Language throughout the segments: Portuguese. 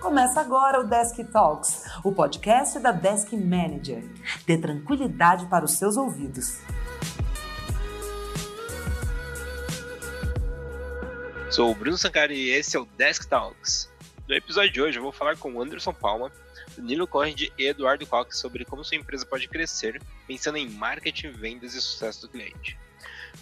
Começa agora o Desk Talks, o podcast da Desk Manager. Dê tranquilidade para os seus ouvidos. Sou o Bruno Sancari e esse é o Desk Talks. No episódio de hoje eu vou falar com o Anderson Palma, Danilo Corride e Eduardo Cox sobre como sua empresa pode crescer pensando em marketing, vendas e sucesso do cliente.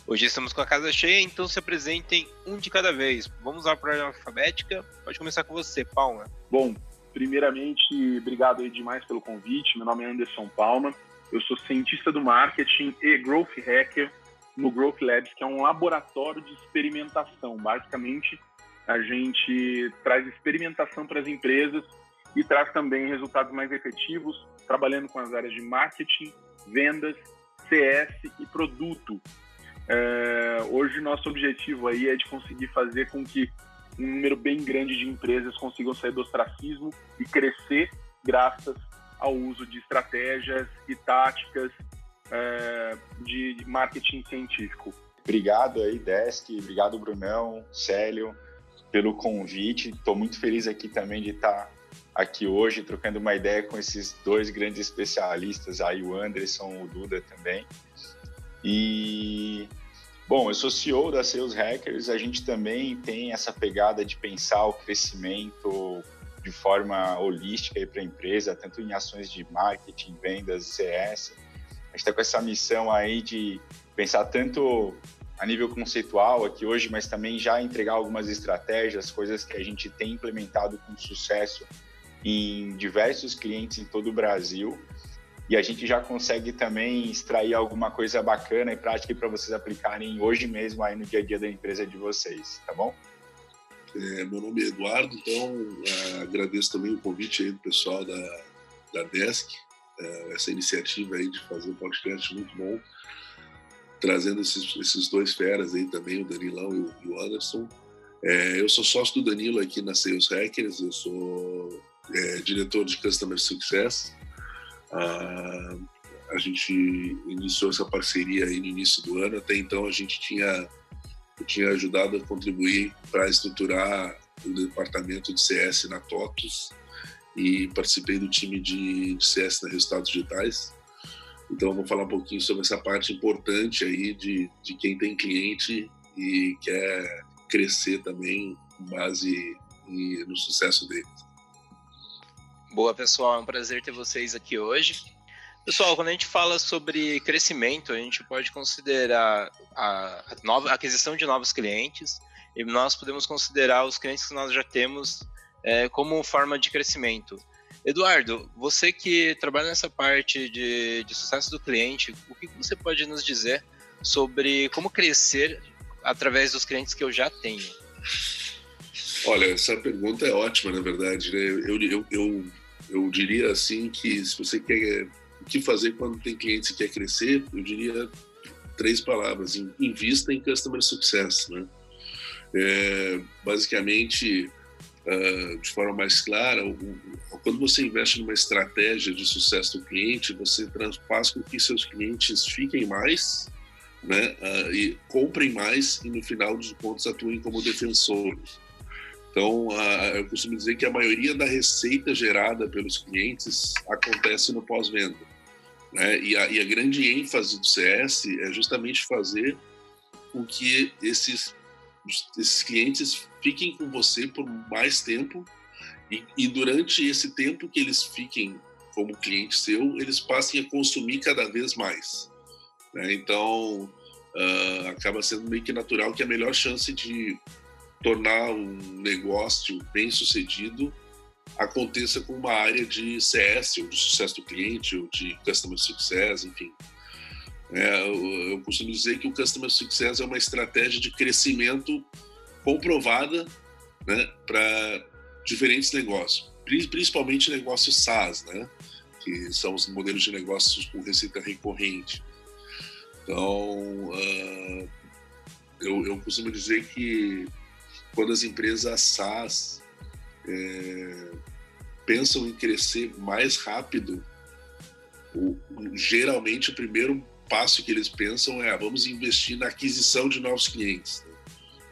Hoje estamos com a casa cheia, então se apresentem um de cada vez. Vamos lá para a alfabética. Pode começar com você, Palma. Bom, primeiramente, obrigado aí demais pelo convite. Meu nome é Anderson Palma. Eu sou cientista do marketing e growth hacker no Growth Labs, que é um laboratório de experimentação. Basicamente, a gente traz experimentação para as empresas e traz também resultados mais efetivos, trabalhando com as áreas de marketing, vendas, CS e produto. É, hoje, nosso objetivo aí é de conseguir fazer com que um número bem grande de empresas consigam sair do ostracismo e crescer graças ao uso de estratégias e táticas é, de marketing científico. Obrigado aí, Desk, obrigado, Brunão, Célio, pelo convite. Estou muito feliz aqui também de estar aqui hoje, trocando uma ideia com esses dois grandes especialistas, aí o Anderson, o Duda também. E, bom, eu sou CEO da Sales Hackers, a gente também tem essa pegada de pensar o crescimento de forma holística para a empresa, tanto em ações de marketing, vendas, CS, gente está com essa missão aí de pensar tanto a nível conceitual aqui hoje, mas também já entregar algumas estratégias, coisas que a gente tem implementado com sucesso em diversos clientes em todo o Brasil. E a gente já consegue também extrair alguma coisa bacana e prática para vocês aplicarem hoje mesmo aí no dia a dia da empresa de vocês, tá bom? É, meu nome é Eduardo, então é, agradeço também o convite aí do pessoal da, da Desk é, essa iniciativa aí de fazer um podcast muito bom, trazendo esses, esses dois feras aí também, o Danilão e o, e o Anderson. É, eu sou sócio do Danilo aqui na Sales Hackers, eu sou é, diretor de Customer Success. Ah, a gente iniciou essa parceria aí no início do ano, até então a gente tinha, eu tinha ajudado a contribuir para estruturar o departamento de CS na TOTUS, e participei do time de, de CS na Resultados Digitais. Então, vou falar um pouquinho sobre essa parte importante aí de, de quem tem cliente e quer crescer também com base no sucesso deles. Boa, pessoal. É um prazer ter vocês aqui hoje. Pessoal, quando a gente fala sobre crescimento, a gente pode considerar a, nova, a aquisição de novos clientes e nós podemos considerar os clientes que nós já temos é, como forma de crescimento. Eduardo, você que trabalha nessa parte de, de sucesso do cliente, o que você pode nos dizer sobre como crescer através dos clientes que eu já tenho? Olha, essa pergunta é ótima, na verdade. Né? Eu, eu, eu, eu diria assim que se você quer o que fazer quando tem cliente e quer crescer, eu diria três palavras: invista em customer success, né? É, basicamente, uh, de forma mais clara, o, o, quando você investe numa estratégia de sucesso do cliente, você faz com que seus clientes fiquem mais, né, uh, e comprem mais e no final dos contos atuem como defensores. Então, eu costumo dizer que a maioria da receita gerada pelos clientes acontece no pós-venda. Né? E, a, e a grande ênfase do CS é justamente fazer com que esses esses clientes fiquem com você por mais tempo e, e, durante esse tempo que eles fiquem como cliente seu, eles passem a consumir cada vez mais. Né? Então, uh, acaba sendo meio que natural que a melhor chance de tornar um negócio bem sucedido aconteça com uma área de CS, ou de sucesso do cliente, ou de customer success, enfim. É, eu, costumo dizer que o Customer Success é uma estratégia de crescimento comprovada né, para diferentes negócios, principalmente negócios SaaS, né, que são os modelos de negócios com receita recorrente. Então, uh, eu, eu costumo dizer que quando as empresas SaaS é, pensam em crescer mais rápido, o, geralmente o primeiro passo que eles pensam é: ah, vamos investir na aquisição de novos clientes. Né?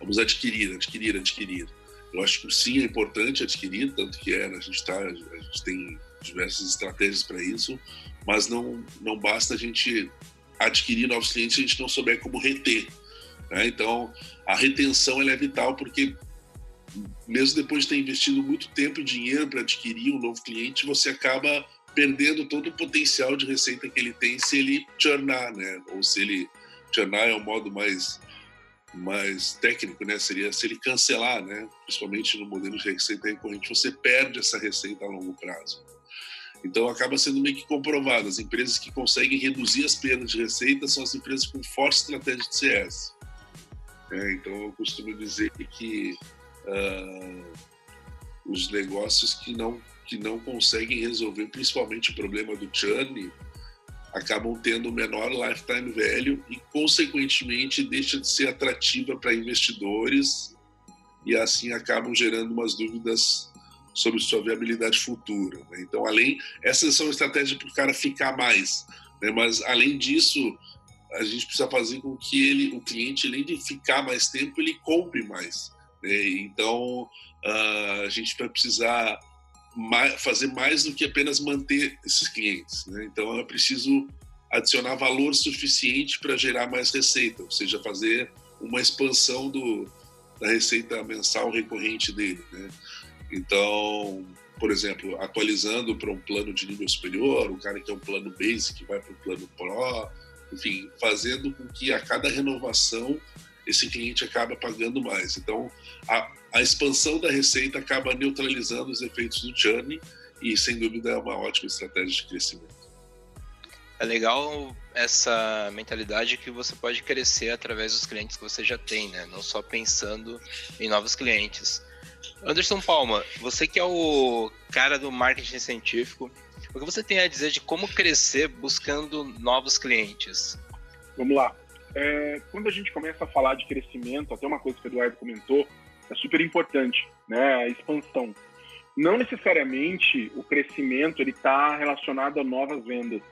Vamos adquirir, adquirir, adquirir. Eu acho que sim é importante adquirir, tanto que é, a gente tá, a gente tem diversas estratégias para isso, mas não não basta a gente adquirir novos clientes se a gente não souber como reter. Né? Então, a retenção é vital porque mesmo depois de ter investido muito tempo e dinheiro para adquirir um novo cliente, você acaba perdendo todo o potencial de receita que ele tem se ele churnar, né? Ou se ele churnar é o um modo mais mais técnico, né? Seria se ele cancelar, né? Principalmente no modelo de receita recorrente, você perde essa receita a longo prazo. Então acaba sendo meio que comprovado. As empresas que conseguem reduzir as perdas de receita são as empresas com forte estratégia de CS. É, então eu costumo dizer que uh, os negócios que não que não conseguem resolver principalmente o problema do churn acabam tendo menor lifetime value e consequentemente deixa de ser atrativa para investidores e assim acabam gerando umas dúvidas sobre sua viabilidade futura. Né? Então, além essas são estratégias para o cara ficar mais, né? mas além disso a gente precisa fazer com que ele, o cliente, além de ficar mais tempo, ele compre mais. Né? Então, uh, a gente vai precisar mais, fazer mais do que apenas manter esses clientes. Né? Então, é preciso adicionar valor suficiente para gerar mais receita, ou seja, fazer uma expansão do, da receita mensal recorrente dele. Né? Então, por exemplo, atualizando para um plano de nível superior, o cara que é um plano basic vai para o plano pro, enfim, fazendo com que a cada renovação esse cliente acaba pagando mais. Então, a, a expansão da receita acaba neutralizando os efeitos do churn e, sem dúvida, é uma ótima estratégia de crescimento. É legal essa mentalidade que você pode crescer através dos clientes que você já tem, né? Não só pensando em novos clientes. Anderson Palma, você que é o cara do marketing científico, o que você tem a dizer de como crescer buscando novos clientes? Vamos lá. É, quando a gente começa a falar de crescimento, até uma coisa que o Eduardo comentou, é super importante, né? A expansão. Não necessariamente o crescimento ele está relacionado a novas vendas.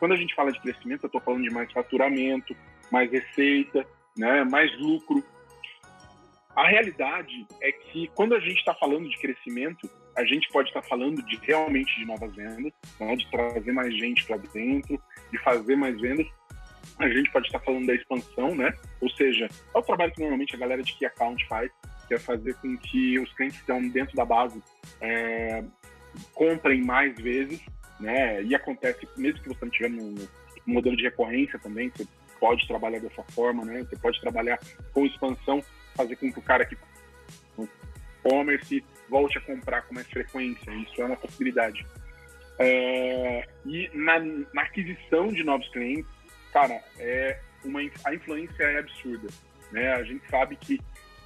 Quando a gente fala de crescimento, eu estou falando de mais faturamento, mais receita, né? Mais lucro. A realidade é que quando a gente está falando de crescimento, a gente pode estar falando de realmente de novas vendas, né, de trazer mais gente para dentro, de fazer mais vendas. A gente pode estar falando da expansão, né? Ou seja, é o trabalho que normalmente a galera de Key Account faz, que é fazer com que os clientes que estão dentro da base é, comprem mais vezes, né? E acontece, mesmo que você não estiver no, no modelo de recorrência também, você pode trabalhar dessa forma, né? Você pode trabalhar com expansão, fazer com que o cara que e-commerce volte a comprar com mais frequência. Isso é uma possibilidade. É, e na, na, aquisição de novos clientes, cara, é uma, a influência é absurda. Né? A gente sabe que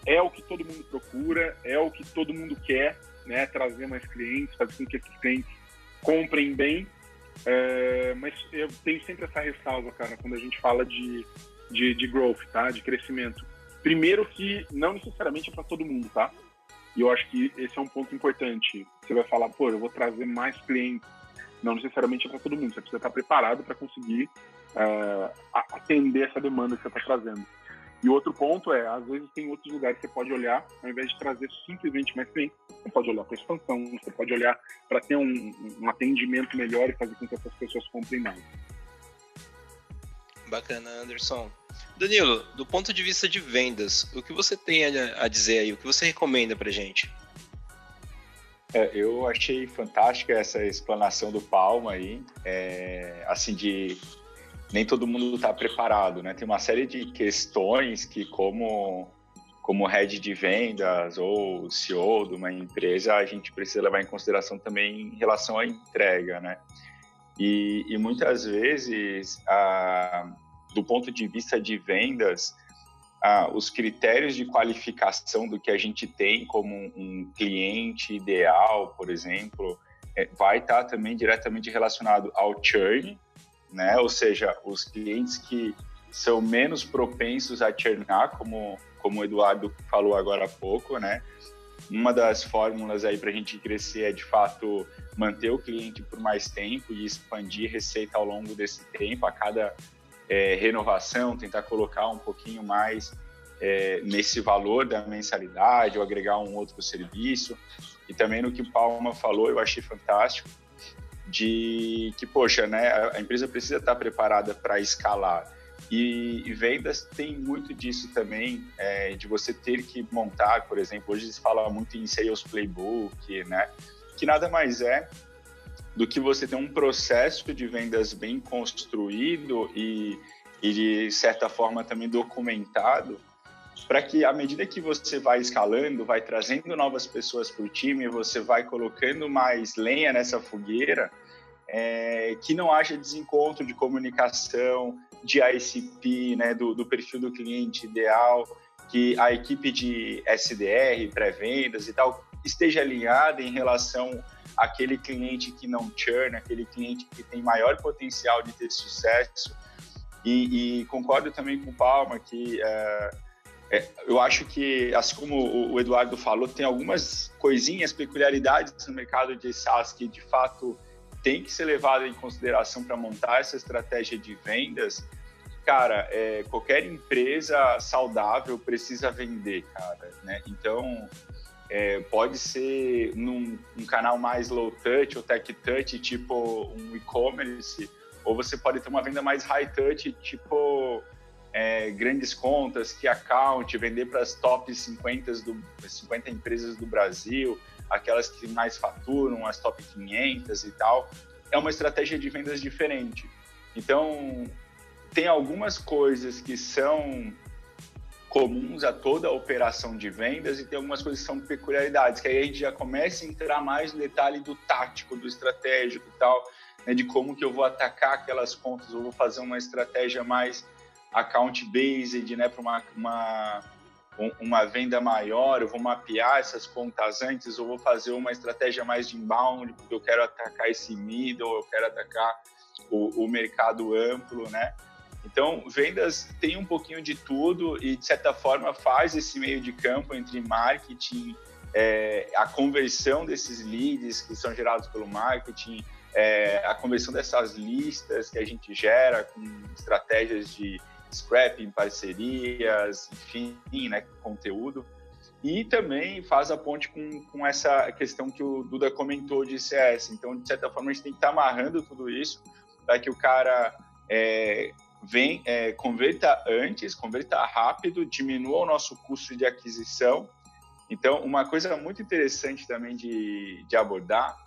é o que todo mundo procura, é o que todo mundo quer, né? trazer mais clientes, fazer com que esses clientes comprem bem. É, mas eu tenho sempre essa ressalva, cara, quando a gente fala de, de, de growth, tá? de crescimento. Primeiro que não necessariamente é para todo mundo, tá? E eu acho que esse é um ponto importante. Você vai falar, pô, eu vou trazer mais clientes. Não necessariamente é para todo mundo. Você precisa estar preparado para conseguir uh, atender essa demanda que você está trazendo. E outro ponto é, às vezes tem outros lugares que você pode olhar, ao invés de trazer simplesmente mais clientes, você pode olhar para expansão, você pode olhar para ter um, um atendimento melhor e fazer com que essas pessoas comprem mais. Bacana, Anderson. Danilo, do ponto de vista de vendas, o que você tem a dizer aí? O que você recomenda para gente? É, eu achei fantástica essa explanação do Palma aí, é, assim de nem todo mundo está preparado, né? Tem uma série de questões que como como head de vendas ou CEO de uma empresa, a gente precisa levar em consideração também em relação à entrega, né? E, e muitas vezes a, do ponto de vista de vendas, ah, os critérios de qualificação do que a gente tem como um cliente ideal, por exemplo, é, vai estar também diretamente relacionado ao churn, né? Ou seja, os clientes que são menos propensos a churnar, como como o Eduardo falou agora há pouco, né? Uma das fórmulas aí para a gente crescer é de fato manter o cliente por mais tempo e expandir receita ao longo desse tempo. A cada é, renovação, tentar colocar um pouquinho mais é, nesse valor da mensalidade ou agregar um outro serviço. E também no que o Palma falou, eu achei fantástico, de que, poxa, né, a empresa precisa estar preparada para escalar. E, e, vendas tem muito disso também, é, de você ter que montar, por exemplo, hoje se fala muito em sales playbook, né, que nada mais é do que você ter um processo de vendas bem construído e, e de certa forma também documentado, para que à medida que você vai escalando, vai trazendo novas pessoas para o time, você vai colocando mais lenha nessa fogueira, é, que não haja desencontro de comunicação, de ICP, né, do, do perfil do cliente ideal, que a equipe de SDR, pré-vendas e tal, esteja alinhada em relação àquele cliente que não churn, aquele cliente que tem maior potencial de ter sucesso. E, e concordo também com o Palma que é, é, eu acho que, assim como o Eduardo falou, tem algumas coisinhas, peculiaridades no mercado de SaaS que de fato tem que ser levado em consideração para montar essa estratégia de vendas. Cara, é, qualquer empresa saudável precisa vender, cara, né? Então, é, pode ser num um canal mais low touch ou tech touch, tipo um e-commerce, ou você pode ter uma venda mais high touch, tipo é, grandes contas, que account, vender para as top 50, do, 50 empresas do Brasil, aquelas que mais faturam, as top 500 e tal. É uma estratégia de vendas diferente. Então, tem algumas coisas que são comuns a toda a operação de vendas e tem algumas coisas que são peculiaridades, que aí a gente já começa a entrar mais no detalhe do tático, do estratégico e tal, né, de como que eu vou atacar aquelas contas, ou vou fazer uma estratégia mais account-based, né, para uma, uma, uma venda maior, eu vou mapear essas contas antes, ou vou fazer uma estratégia mais de inbound, porque eu quero atacar esse middle, eu quero atacar o, o mercado amplo, né? Então, vendas tem um pouquinho de tudo e, de certa forma, faz esse meio de campo entre marketing, é, a conversão desses leads que são gerados pelo marketing, é, a conversão dessas listas que a gente gera com estratégias de scrapping, parcerias, enfim, né, conteúdo. E também faz a ponte com, com essa questão que o Duda comentou de CS. Então, de certa forma, a gente tem que estar tá amarrando tudo isso para que o cara é, vem, é, converta antes, converta rápido, diminua o nosso custo de aquisição. Então, uma coisa muito interessante também de, de abordar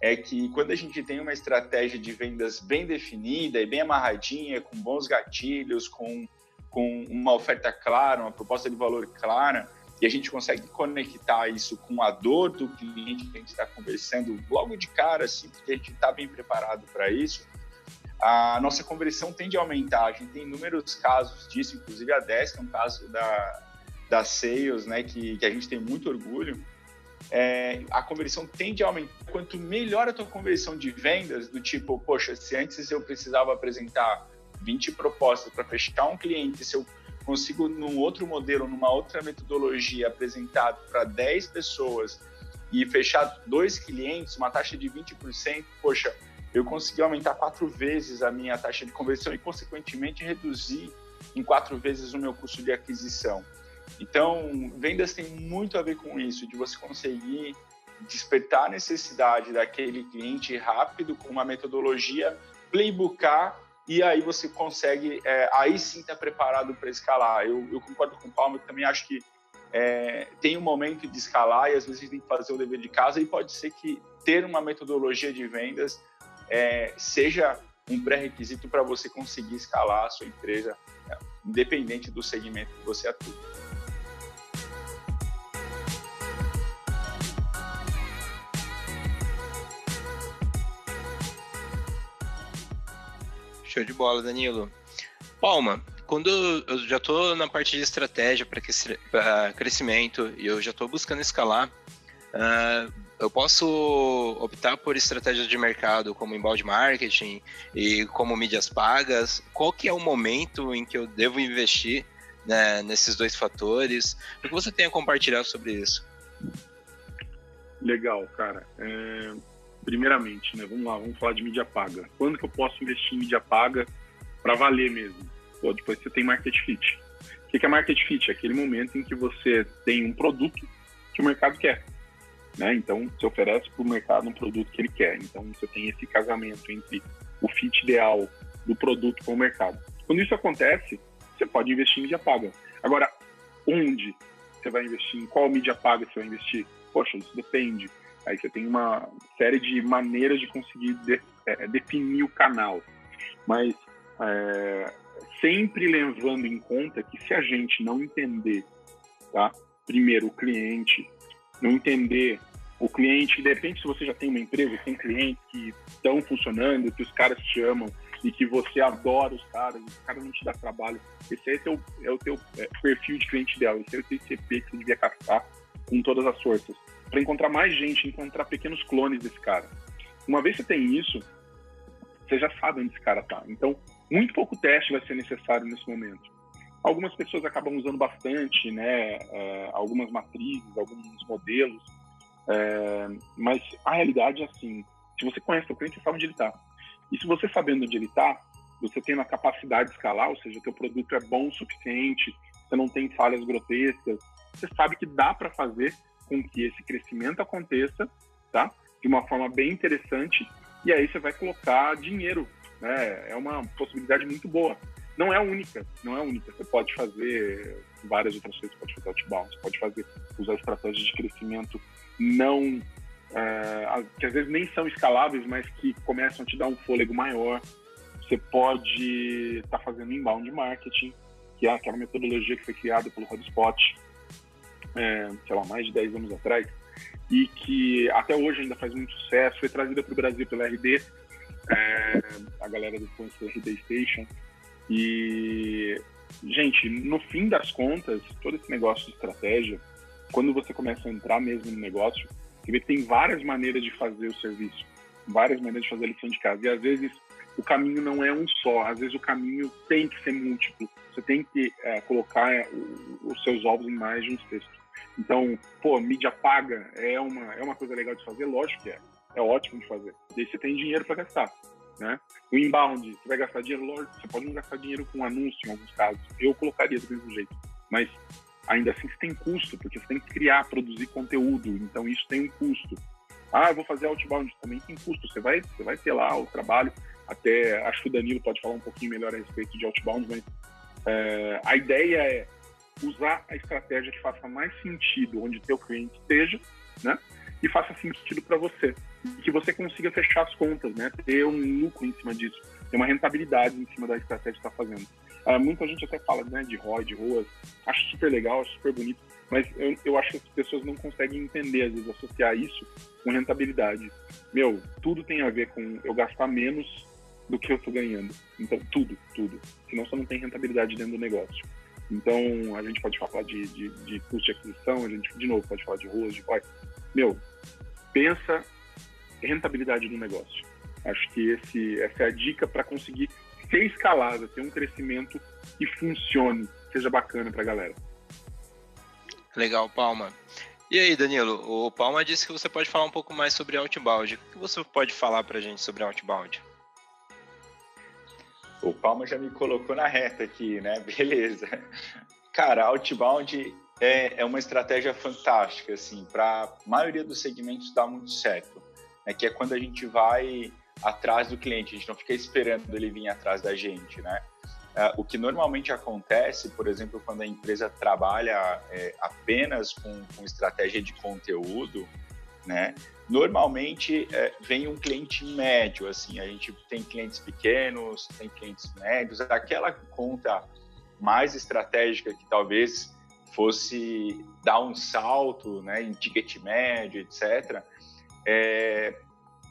é que quando a gente tem uma estratégia de vendas bem definida e bem amarradinha, com bons gatilhos, com, com uma oferta clara, uma proposta de valor clara, e a gente consegue conectar isso com a dor do cliente que a gente está conversando logo de cara, assim, porque a gente está bem preparado para isso, a nossa conversão tende a aumentar. A gente tem inúmeros casos disso, inclusive a 10, que é um caso da, da Sales, né, que, que a gente tem muito orgulho, é, a conversão tende a aumentar. Quanto melhor a tua conversão de vendas, do tipo, poxa, se antes eu precisava apresentar 20 propostas para fechar um cliente, se eu consigo, num outro modelo, numa outra metodologia, apresentar para 10 pessoas e fechar dois clientes, uma taxa de 20%, poxa, eu consegui aumentar quatro vezes a minha taxa de conversão e, consequentemente, reduzir em quatro vezes o meu custo de aquisição. Então, vendas tem muito a ver com isso, de você conseguir despertar a necessidade daquele cliente rápido com uma metodologia, playbooker, e aí você consegue, é, aí sim estar tá preparado para escalar. Eu, eu, concordo com o Paulo, eu também acho que é, tem um momento de escalar e às vezes tem que fazer o dever de casa e pode ser que ter uma metodologia de vendas é, seja um pré-requisito para você conseguir escalar a sua empresa, é, independente do segmento que você atua. Show de bola, Danilo. Palma, quando eu já estou na parte de estratégia para crescimento e eu já estou buscando escalar, uh, eu posso optar por estratégias de mercado como inbound marketing e como mídias pagas. Qual que é o momento em que eu devo investir né, nesses dois fatores? O que você tem a compartilhar sobre isso? Legal, cara. É primeiramente, né? Vamos lá, vamos falar de mídia paga. Quando que eu posso investir em mídia paga para valer mesmo? Pô, depois você tem market fit. O que é market fit? É aquele momento em que você tem um produto que o mercado quer. Né? Então, você oferece para o mercado um produto que ele quer. Então, você tem esse casamento entre o fit ideal do produto com o mercado. Quando isso acontece, você pode investir em mídia paga. Agora, onde você vai investir? Em qual mídia paga você vai investir? Poxa, isso depende. Aí você tem uma série de maneiras de conseguir de, é, definir o canal. Mas é, sempre levando em conta que se a gente não entender, tá? Primeiro, o cliente, não entender o cliente, de repente, se você já tem uma empresa, tem clientes que estão funcionando, que os caras te amam e que você adora os caras, os caras não te dá trabalho, esse aí é, teu, é o teu é, perfil de cliente ideal, esse é o TCP que você devia captar com todas as forças. Para encontrar mais gente, encontrar pequenos clones desse cara. Uma vez que você tem isso, você já sabe onde esse cara tá. Então, muito pouco teste vai ser necessário nesse momento. Algumas pessoas acabam usando bastante, né, é, algumas matrizes, alguns modelos, é, mas a realidade é assim: se você conhece o cliente, você sabe onde ele está. E se você sabendo onde ele está, você tendo a capacidade de escalar, ou seja, o teu produto é bom o suficiente, você não tem falhas grotescas, você sabe que dá para fazer com que esse crescimento aconteça, tá? De uma forma bem interessante, e aí você vai colocar dinheiro né? É uma possibilidade muito boa. Não é a única, não é única. Você pode fazer várias outras coisas, você pode fazer outbound, você pode fazer, usar estratégias de crescimento não é, que às vezes nem são escaláveis, mas que começam a te dar um fôlego maior. Você pode estar tá fazendo inbound marketing, que é aquela metodologia que foi criada pelo HubSpot, é, sei lá, mais de 10 anos atrás, e que até hoje ainda faz muito sucesso, foi trazida para o Brasil pela RD, é, a galera do Influencer RD Station. E, gente, no fim das contas, todo esse negócio de estratégia, quando você começa a entrar mesmo no negócio, você vê que tem várias maneiras de fazer o serviço, várias maneiras de fazer a lição de casa. E às vezes o caminho não é um só, às vezes o caminho tem que ser múltiplo. Você tem que é, colocar os seus ovos em mais de um cesto. Então, pô, mídia paga é uma, é uma coisa legal de fazer? Lógico que é é ótimo de fazer. E aí você tem dinheiro para gastar. Né? O inbound, você vai gastar dinheiro, lógico, você pode não gastar dinheiro com anúncio em alguns casos. Eu colocaria do mesmo jeito. Mas ainda assim você tem custo, porque você tem que criar, produzir conteúdo. Então isso tem um custo. Ah, eu vou fazer outbound, também tem custo. Você vai, você vai ter lá o trabalho. Até acho que o Danilo pode falar um pouquinho melhor a respeito de outbound, mas é, a ideia é usar a estratégia que faça mais sentido onde teu cliente esteja, né? E faça sentido para você e que você consiga fechar as contas, né? Ter um lucro em cima disso, ter uma rentabilidade em cima da estratégia que está fazendo. Uh, muita gente até fala né, de ROI, de ROAS, acho super legal, acho super bonito, mas eu, eu acho que as pessoas não conseguem entender, às vezes, associar isso com rentabilidade. Meu, tudo tem a ver com eu gastar menos do que eu estou ganhando. Então, tudo, tudo. Senão você não tem rentabilidade dentro do negócio. Então, a gente pode falar de, de, de custo de aquisição, a gente, de novo, pode falar de ROAS, de ROI. Meu, pensa rentabilidade do negócio. Acho que esse, essa é a dica para conseguir ser escalável, ter um crescimento que funcione, seja bacana para a galera. Legal, Palma. E aí, Danilo, o Palma disse que você pode falar um pouco mais sobre Outbound. O que você pode falar para a gente sobre Outbound? O Palma já me colocou na reta aqui, né? Beleza. Cara, Outbound é, é uma estratégia fantástica, assim, para a maioria dos segmentos dá muito certo né, que é quando a gente vai atrás do cliente, a gente não fica esperando ele vir atrás da gente, né? Uh, o que normalmente acontece, por exemplo, quando a empresa trabalha é, apenas com, com, estratégia de conteúdo, né? Normalmente é, vem um cliente médio, assim, a gente tem clientes pequenos, tem clientes médios, aquela conta mais estratégica que talvez fosse dar um salto, né, em ticket médio, etc é,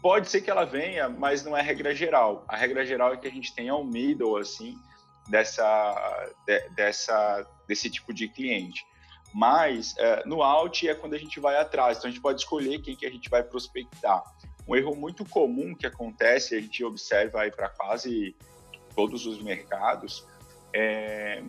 pode ser que ela venha, mas não é regra geral. A regra geral é que a gente tenha um middle, assim, dessa, de, dessa, desse tipo de cliente. Mas é, no out é quando a gente vai atrás, então a gente pode escolher quem que a gente vai prospectar. Um erro muito comum que acontece, a gente observa aí para quase todos os mercados, é,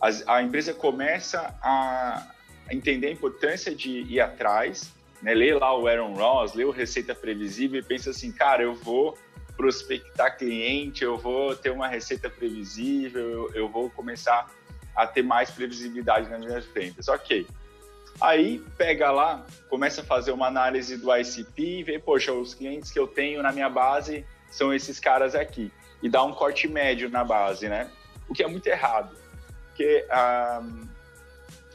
a, a empresa começa a entender a importância de ir atrás né, lê lá o Aaron Ross, lê o Receita Previsível e pensa assim, cara, eu vou prospectar cliente, eu vou ter uma receita previsível, eu, eu vou começar a ter mais previsibilidade nas minhas vendas. Ok. Aí pega lá, começa a fazer uma análise do ICP e vê, poxa, os clientes que eu tenho na minha base são esses caras aqui. E dá um corte médio na base, né? O que é muito errado. Porque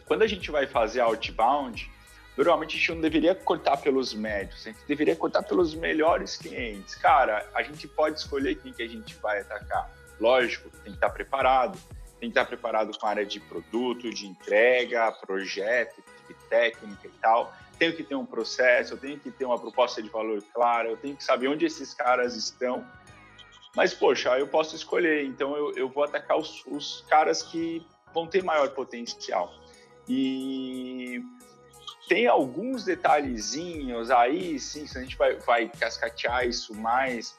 quando a gente vai fazer outbound, normalmente a gente não deveria cortar pelos médios, a gente deveria cortar pelos melhores clientes. Cara, a gente pode escolher quem que a gente vai atacar. Lógico, tem que estar preparado, tem que estar preparado com a área de produto, de entrega, projeto, técnica e tal. Tenho que ter um processo, eu tenho que ter uma proposta de valor clara, eu tenho que saber onde esses caras estão. Mas, poxa, eu posso escolher, então eu, eu vou atacar os, os caras que vão ter maior potencial. E tem alguns detalhezinhos aí, sim, se a gente vai, vai cascatear isso mais,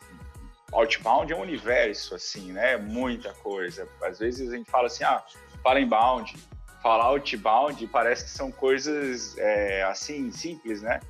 outbound é um universo, assim, né? Muita coisa. Às vezes a gente fala assim, ah, fala inbound, fala outbound, parece que são coisas, é, assim, simples, né?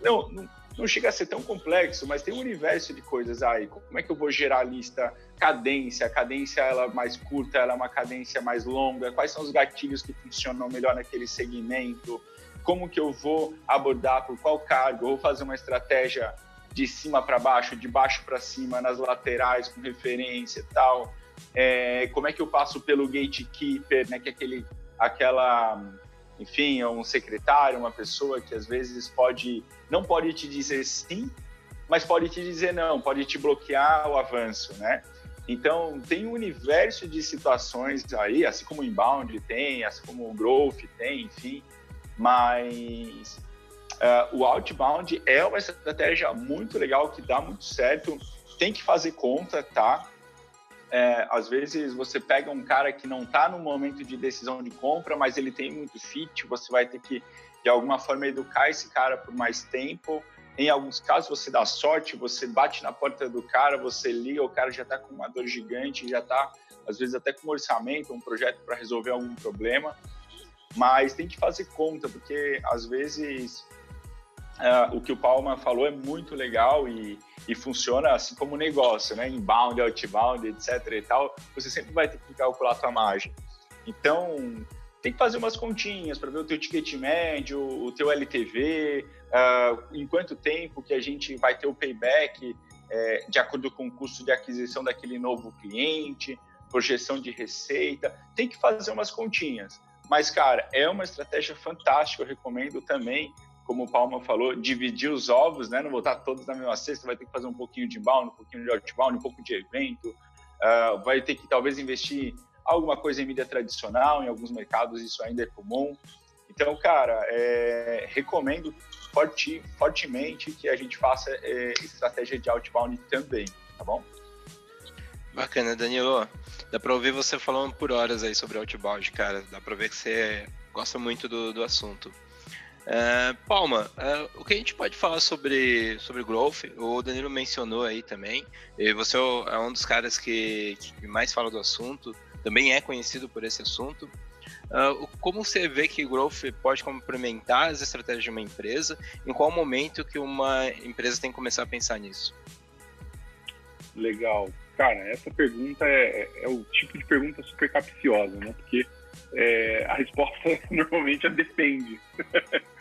Não, não, não, chega a ser tão complexo, mas tem um universo de coisas aí. Como é que eu vou gerar a lista? Cadência, a cadência ela é mais curta, ela é uma cadência mais longa? Quais são os gatilhos que funcionam melhor naquele segmento? Como que eu vou abordar por qual cargo? Eu vou fazer uma estratégia de cima para baixo, de baixo para cima, nas laterais, com referência e tal. É, como é que eu passo pelo gatekeeper, né, que é aquele, aquela, enfim, é um secretário, uma pessoa que às vezes pode, não pode te dizer sim, mas pode te dizer não, pode te bloquear o avanço, né? Então, tem um universo de situações aí, assim como o inbound tem, assim como o growth tem, enfim, mas uh, o outbound é uma estratégia muito legal que dá muito certo. Tem que fazer conta, tá? É, às vezes você pega um cara que não está no momento de decisão de compra, mas ele tem muito fit, você vai ter que, de alguma forma, educar esse cara por mais tempo. Em alguns casos, você dá sorte, você bate na porta do cara, você liga, o cara já está com uma dor gigante, já está, às vezes, até com um orçamento, um projeto para resolver algum problema. Mas tem que fazer conta, porque às vezes Uh, o que o Palma falou é muito legal e, e funciona assim como negócio, né? Inbound, outbound, etc. e tal. Você sempre vai ter que calcular a sua margem. Então, tem que fazer umas continhas para ver o teu ticket médio, o teu LTV, uh, ah, em quanto tempo que a gente vai ter o payback é, de acordo com o custo de aquisição daquele novo cliente, projeção de receita. Tem que fazer umas continhas. Mas, cara, é uma estratégia fantástica, eu recomendo também como o Palma falou, dividir os ovos, né? Não botar todos na mesma cesta, vai ter que fazer um pouquinho de inbound, um pouquinho de outbound, um pouco de evento, uh, vai ter que talvez investir alguma coisa em mídia tradicional, em alguns mercados isso ainda é comum. Então, cara, é, recomendo forte, fortemente que a gente faça é, estratégia de outbound também, tá bom? Bacana, Danilo. Dá para ouvir você falando por horas aí sobre outbound, cara. Dá para ver que você gosta muito do, do assunto. Uh, Palma, uh, o que a gente pode falar sobre, sobre growth? O Danilo mencionou aí também, você é um dos caras que, que mais fala do assunto, também é conhecido por esse assunto. Uh, como você vê que growth pode complementar as estratégias de uma empresa? Em qual momento que uma empresa tem que começar a pensar nisso? Legal. Cara, essa pergunta é, é, é o tipo de pergunta super capciosa, né? Porque é, a resposta normalmente é depende.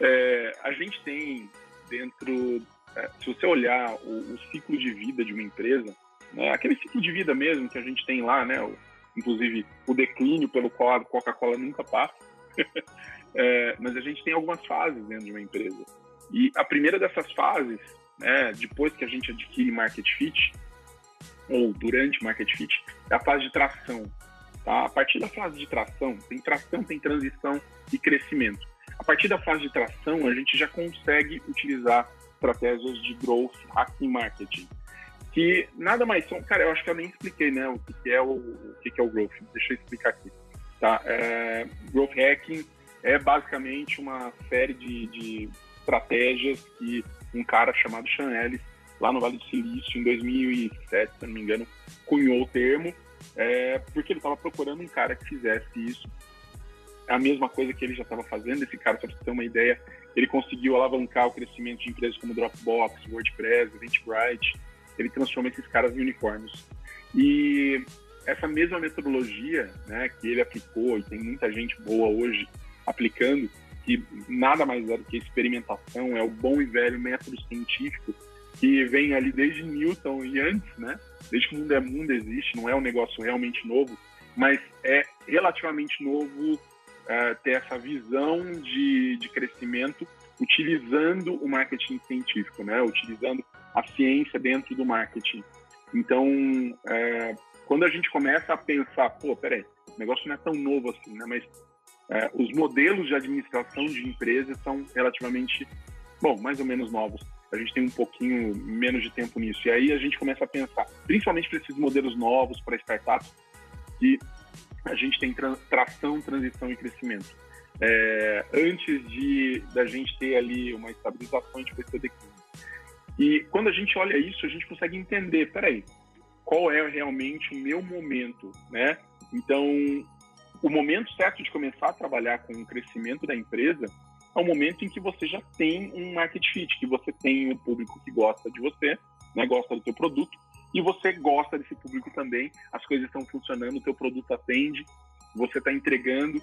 É, a gente tem dentro, é, se você olhar o, o, ciclo de vida de uma empresa, né, aquele ciclo de vida mesmo que a gente tem lá, né, o, inclusive o declínio pelo qual a Coca-Cola nunca passa, é, mas a gente tem algumas fases dentro de uma empresa. E a primeira dessas fases, né, depois que a gente adquire market fit, ou durante market fit, é a fase de tração. Tá? A partir da fase de tração, tem tração, tem transição e crescimento. A partir da fase de tração, a gente já consegue utilizar estratégias de growth aqui em marketing. Que nada mais são, cara, eu acho que eu nem expliquei, né, o que é o, o que é o growth. Deixa eu explicar aqui. Tá? É, growth hacking é basicamente uma série de, de estratégias que um cara chamado Sean Ellis, lá no Vale do Silício, em 2007, se não me engano, cunhou o termo, é, porque ele estava procurando um cara que fizesse isso a mesma coisa que ele já estava fazendo. Esse cara, para você ter uma ideia, ele conseguiu alavancar o crescimento de empresas como Dropbox, WordPress, Eventbrite. Ele transforma esses caras em unicórnios. E essa mesma metodologia, né, que ele aplicou e tem muita gente boa hoje aplicando, que nada mais é do que experimentação, é o bom e velho método científico que vem ali desde Newton e antes, né? Desde que o mundo é mundo existe, não é um negócio realmente novo, mas é relativamente novo uh, ter essa visão de, de crescimento utilizando o marketing científico, né? Utilizando a ciência dentro do marketing. Então, é, quando a gente começa a pensar, pô, peraí, o negócio não é tão novo assim, né? Mas é, os modelos de administração de empresas são relativamente, bom, mais ou menos novos. A gente tem um pouquinho menos de tempo nisso. E aí a gente começa a pensar, principalmente para esses modelos novos, para startups, que a gente tem tra tração, transição e crescimento. É, antes de da gente ter ali uma estabilização, a gente foi ter declínio. E quando a gente olha isso, a gente consegue entender, peraí, qual é realmente o meu momento, né? Então, o momento certo de começar a trabalhar com o crescimento da empresa é o momento em que você já tem um market fit, que você tem um público que gosta de você, né, gosta do teu produto, e você gosta desse público também, as coisas estão funcionando, o teu produto atende, você está entregando,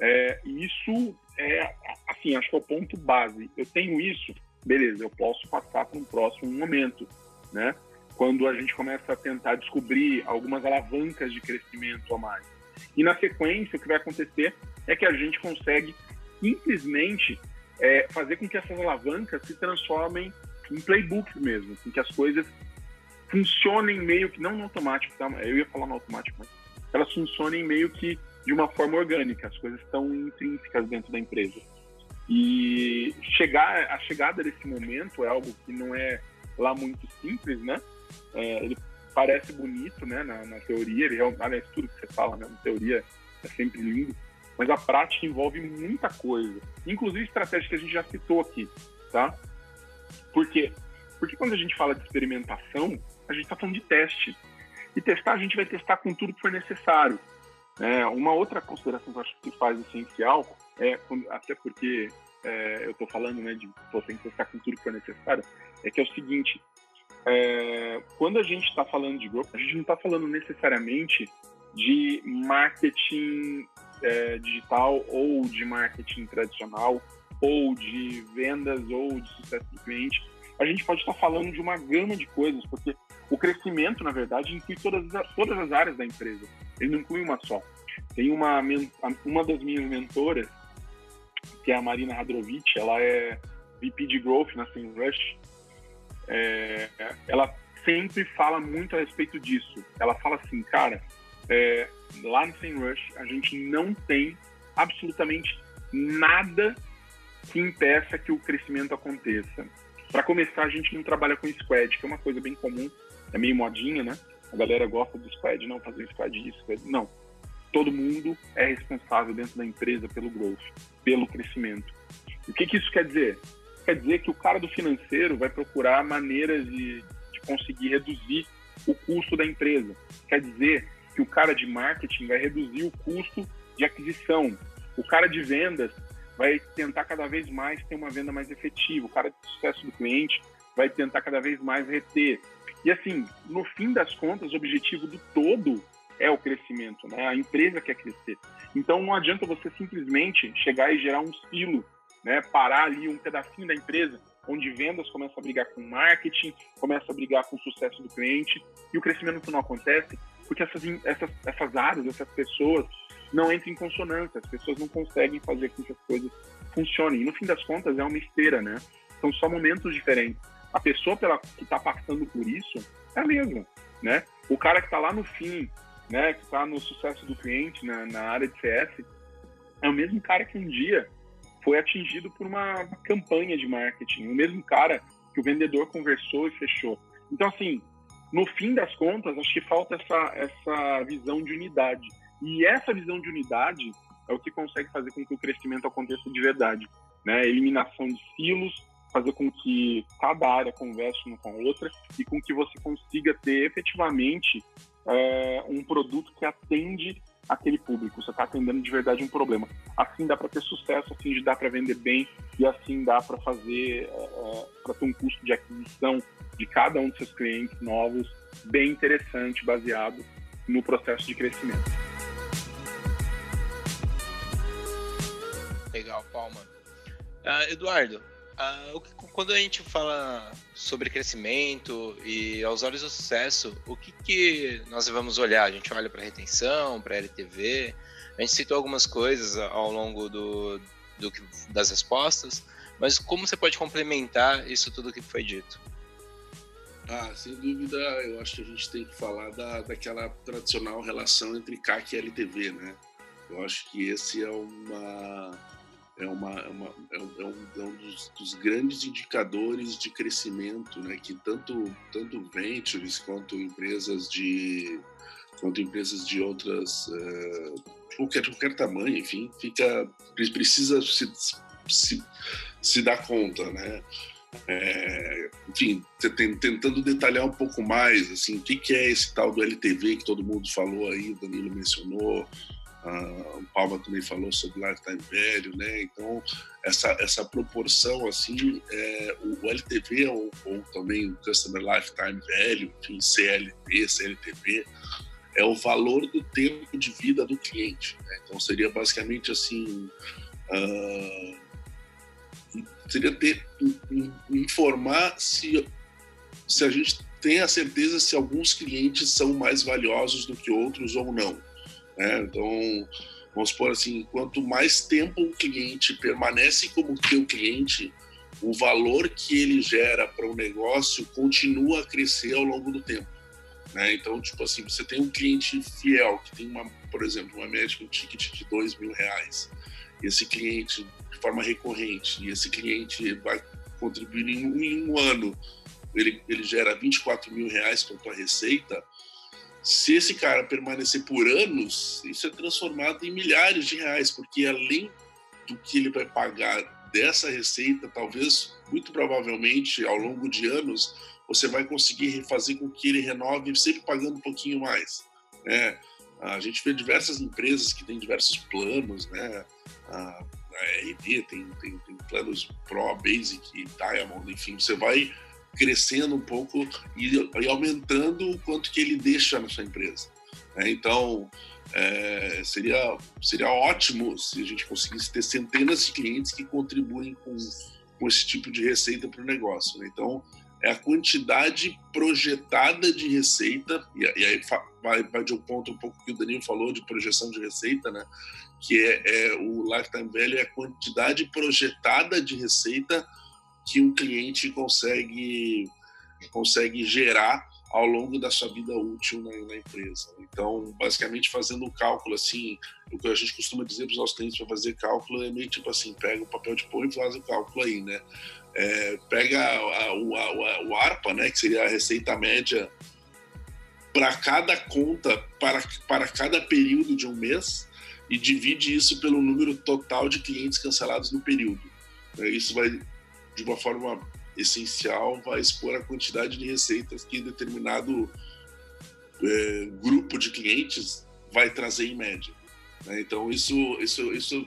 é, isso é, assim, acho que é o ponto base. Eu tenho isso, beleza, eu posso passar para um próximo momento, né? Quando a gente começa a tentar descobrir algumas alavancas de crescimento a mais. E na sequência, o que vai acontecer é que a gente consegue simplesmente é, fazer com que essas alavancas se transformem em playbooks mesmo, com que as coisas funcionem meio que, não no automático, tá? eu ia falar no automático, mas elas funcionem meio que de uma forma orgânica, as coisas estão intrínsecas dentro da empresa. E chegar, a chegada desse momento é algo que não é lá muito simples, né? É, ele parece bonito, né, na, na teoria, ele, aliás, tudo que você fala, né, na teoria é sempre lindo, mas a prática envolve muita coisa, inclusive estratégias que a gente já citou aqui, tá? Por quê? Porque quando a gente fala de experimentação, a gente está falando de teste. E testar, a gente vai testar com tudo que for necessário. É, uma outra consideração que eu acho que faz essencial é, até porque é, eu estou falando né, de pô, tem que testar com tudo que for necessário, é que é o seguinte: é, quando a gente está falando de growth, a gente não está falando necessariamente de marketing é, digital ou de marketing tradicional ou de vendas ou de sucesso do cliente. A gente pode estar tá falando de uma gama de coisas, porque o crescimento, na verdade, inclui todas as, todas as áreas da empresa. Ele não inclui uma só. Tem uma, uma das minhas mentoras, que é a Marina Hadrovic, ela é VP de Growth na SEMrush. É, ela sempre fala muito a respeito disso. Ela fala assim, cara, é, lá no SEMrush a gente não tem absolutamente nada que impeça que o crescimento aconteça. Para começar, a gente não trabalha com squad, que é uma coisa bem comum, é meio modinha, né? A galera gosta do squad, não fazer squad isso, squad. Não todo mundo é responsável dentro da empresa pelo growth, pelo crescimento. O que, que isso quer dizer? Quer dizer que o cara do financeiro vai procurar maneiras de, de conseguir reduzir o custo da empresa. Quer dizer que o cara de marketing vai reduzir o custo de aquisição. O cara de vendas vai tentar cada vez mais ter uma venda mais efetiva. O cara de sucesso do cliente vai tentar cada vez mais reter. E assim, no fim das contas, o objetivo do todo é o crescimento, né? A empresa quer crescer. Então não adianta você simplesmente chegar e gerar um silo, né? Parar ali um pedacinho da empresa onde vendas começa a brigar com marketing, começa a brigar com o sucesso do cliente e o crescimento não acontece porque essas, essas, essas áreas, essas pessoas não entram em consonância, as pessoas não conseguem fazer com que as coisas funcionem. E no fim das contas é uma esteira, né? São só momentos diferentes. A pessoa pela, que está passando por isso é a mesma, né? O cara que está lá no fim né, que está no sucesso do cliente na, na, área de CS, é o mesmo cara que um dia foi atingido por uma, campanha de marketing, o mesmo cara que o vendedor conversou e fechou. Então, assim, no fim das contas, acho que falta essa, essa visão de unidade. E essa visão de unidade é o que consegue fazer com que o crescimento aconteça de verdade. Né? Eliminação de silos, fazer com que cada área converse uma com a outra e com que você consiga ter efetivamente é, um produto que atende aquele público. Você está atendendo de verdade um problema. Assim dá para ter sucesso, assim dá para vender bem e assim dá para fazer, é, é para ter um custo de aquisição de cada um dos seus clientes novos bem interessante, baseado no processo de crescimento. Legal, Palma. Uh, Eduardo, uh, quando a gente fala sobre crescimento e aos olhos do sucesso, o que, que nós vamos olhar? A gente olha para retenção, para LTV. A gente citou algumas coisas ao longo do, do, das respostas, mas como você pode complementar isso tudo que foi dito? Ah, sem dúvida, eu acho que a gente tem que falar da, daquela tradicional relação entre CAC e LTV, né? Eu acho que esse é uma é, uma, é, uma, é, um, é um, dos, dos, grandes indicadores de crescimento, né? Que tanto tanto ventures quanto empresas de quanto empresas de outras uh, qualquer qualquer tamanho, enfim, fica precisa se, se, se dar conta, né? É, enfim, tentando detalhar um pouco mais, assim, o que, que é esse tal do LTV que todo mundo falou aí, o Danilo mencionou, o Palma também falou sobre lifetime value, né? Então essa essa proporção assim, é, o LTV ou, ou, também o customer lifetime value, enfim, CLT, CLTV, é o valor do tempo de vida do cliente. Né? Então seria basicamente assim. Uh, seria ter informar se se a gente tem a certeza se alguns clientes são mais valiosos do que outros ou não. Né? Então, vamos supor assim, quanto mais tempo o cliente permanece como teu cliente, o valor que ele gera para o negócio continua a crescer ao longo do tempo. Né? Então, tipo assim, você tem um cliente fiel que tem uma, por exemplo, uma média um ticket de dois mil reais. Esse cliente de forma recorrente e esse cliente vai contribuir em um, em um ano, ele, ele gera 24 mil reais para a tua receita, se esse cara permanecer por anos, isso é transformado em milhares de reais, porque além do que ele vai pagar dessa receita, talvez, muito provavelmente, ao longo de anos, você vai conseguir fazer com que ele renove sempre pagando um pouquinho mais. Né? A gente vê diversas empresas que têm diversos planos, né? A, RD tem, tem, tem planos Pro, Basic, Diamond, enfim, você vai crescendo um pouco e, e aumentando o quanto que ele deixa na sua empresa. Né? Então, é, seria, seria ótimo se a gente conseguisse ter centenas de clientes que contribuem com, com esse tipo de receita para o negócio. Né? Então, é a quantidade projetada de receita, e, e aí vai, vai, de um ponto um pouco que o Danilo falou de projeção de receita, né? que é, é o lifetime value, é a quantidade projetada de receita que um cliente consegue consegue gerar ao longo da sua vida útil na, na, empresa. Então, basicamente, fazendo um cálculo assim, o que a gente costuma dizer para os nossos clientes para fazer cálculo é meio tipo assim: pega o papel de pão e faz o cálculo aí, né? É, pega a, a, a, o ARPA, né, que seria a receita média para cada conta, para, para cada período de um mês, e divide isso pelo número total de clientes cancelados no período. Isso vai de uma forma essencial, vai expor a quantidade de receitas que determinado é, grupo de clientes vai trazer em média. Né? Então isso, isso, isso,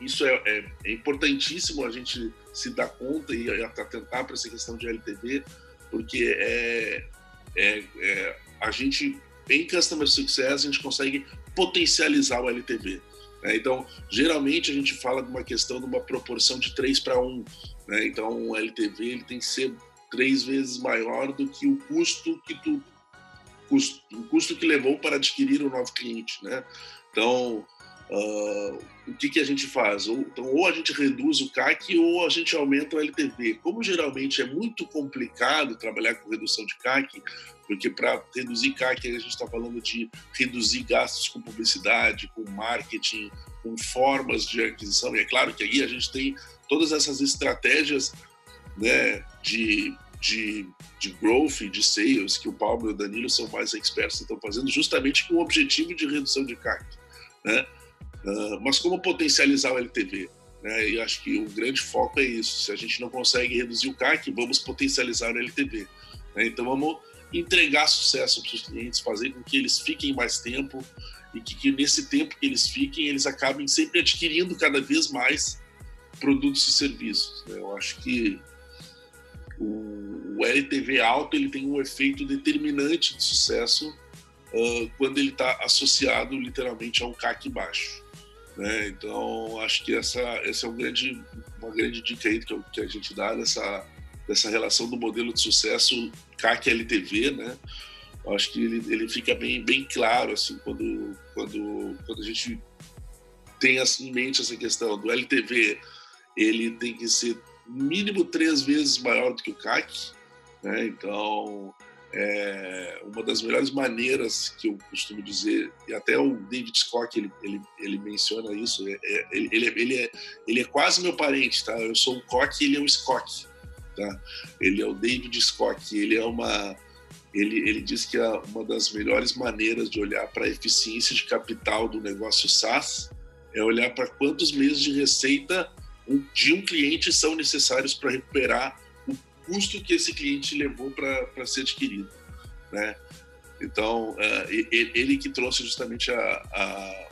isso é, é, é, importantíssimo a gente se dar conta e atentar para essa questão de LTV, porque é, é, é, a gente em Customer Success a gente consegue potencializar o LTV. Né? Então, geralmente a gente fala de uma questão de uma proporção de 3 para 1. Né? Então, o LTV ele tem que ser três vezes maior do que o custo que tu custo, o custo que levou para adquirir o um novo cliente, né? Então, uh, o que, que a gente faz? Ou, então, ou a gente reduz o CAC ou a gente aumenta o LTV. Como geralmente é muito complicado trabalhar com redução de CAC, porque para reduzir CAC a gente está falando de reduzir gastos com publicidade, com marketing, com formas de aquisição. E é claro que aí a gente tem todas essas estratégias né, de, de, de growth, de sales, que o Paulo e o Danilo são mais expertos estão fazendo, justamente com o objetivo de redução de CAC. Né? Uh, mas como potencializar o LTV? Né? E acho que o grande foco é isso. Se a gente não consegue reduzir o CAC, vamos potencializar o LTV. Né? Então vamos entregar sucesso para os clientes, fazer com que eles fiquem mais tempo e que, que, nesse tempo que eles fiquem, eles acabem sempre adquirindo cada vez mais produtos e serviços. Né? Eu acho que o, o LTV alto ele tem um efeito determinante de sucesso uh, quando ele está associado literalmente a um CAC baixo. Né? Então, acho que essa, essa é um grande, uma grande dica aí que, que a gente dá dessa, dessa relação do modelo de sucesso CAC-LTV, né? acho que ele, ele fica bem, bem claro assim quando, quando, quando a gente tem assim, em mente essa questão do LTV, ele tem que ser mínimo três vezes maior do que o CAC, né? Então, é, uma das melhores maneiras que eu costumo dizer, e até o David Scott ele, ele, ele menciona isso, é, é, ele, ele, é, ele, é, quase meu parente, tá? Eu sou o Cock e ele é o Scott, tá? Ele é o David Scott, ele é uma ele, ele diz que é uma das melhores maneiras de olhar para a eficiência de capital do negócio SaaS é olhar para quantos meses de receita de um cliente são necessários para recuperar o custo que esse cliente levou para ser adquirido, né? Então, é, ele que trouxe justamente a, a,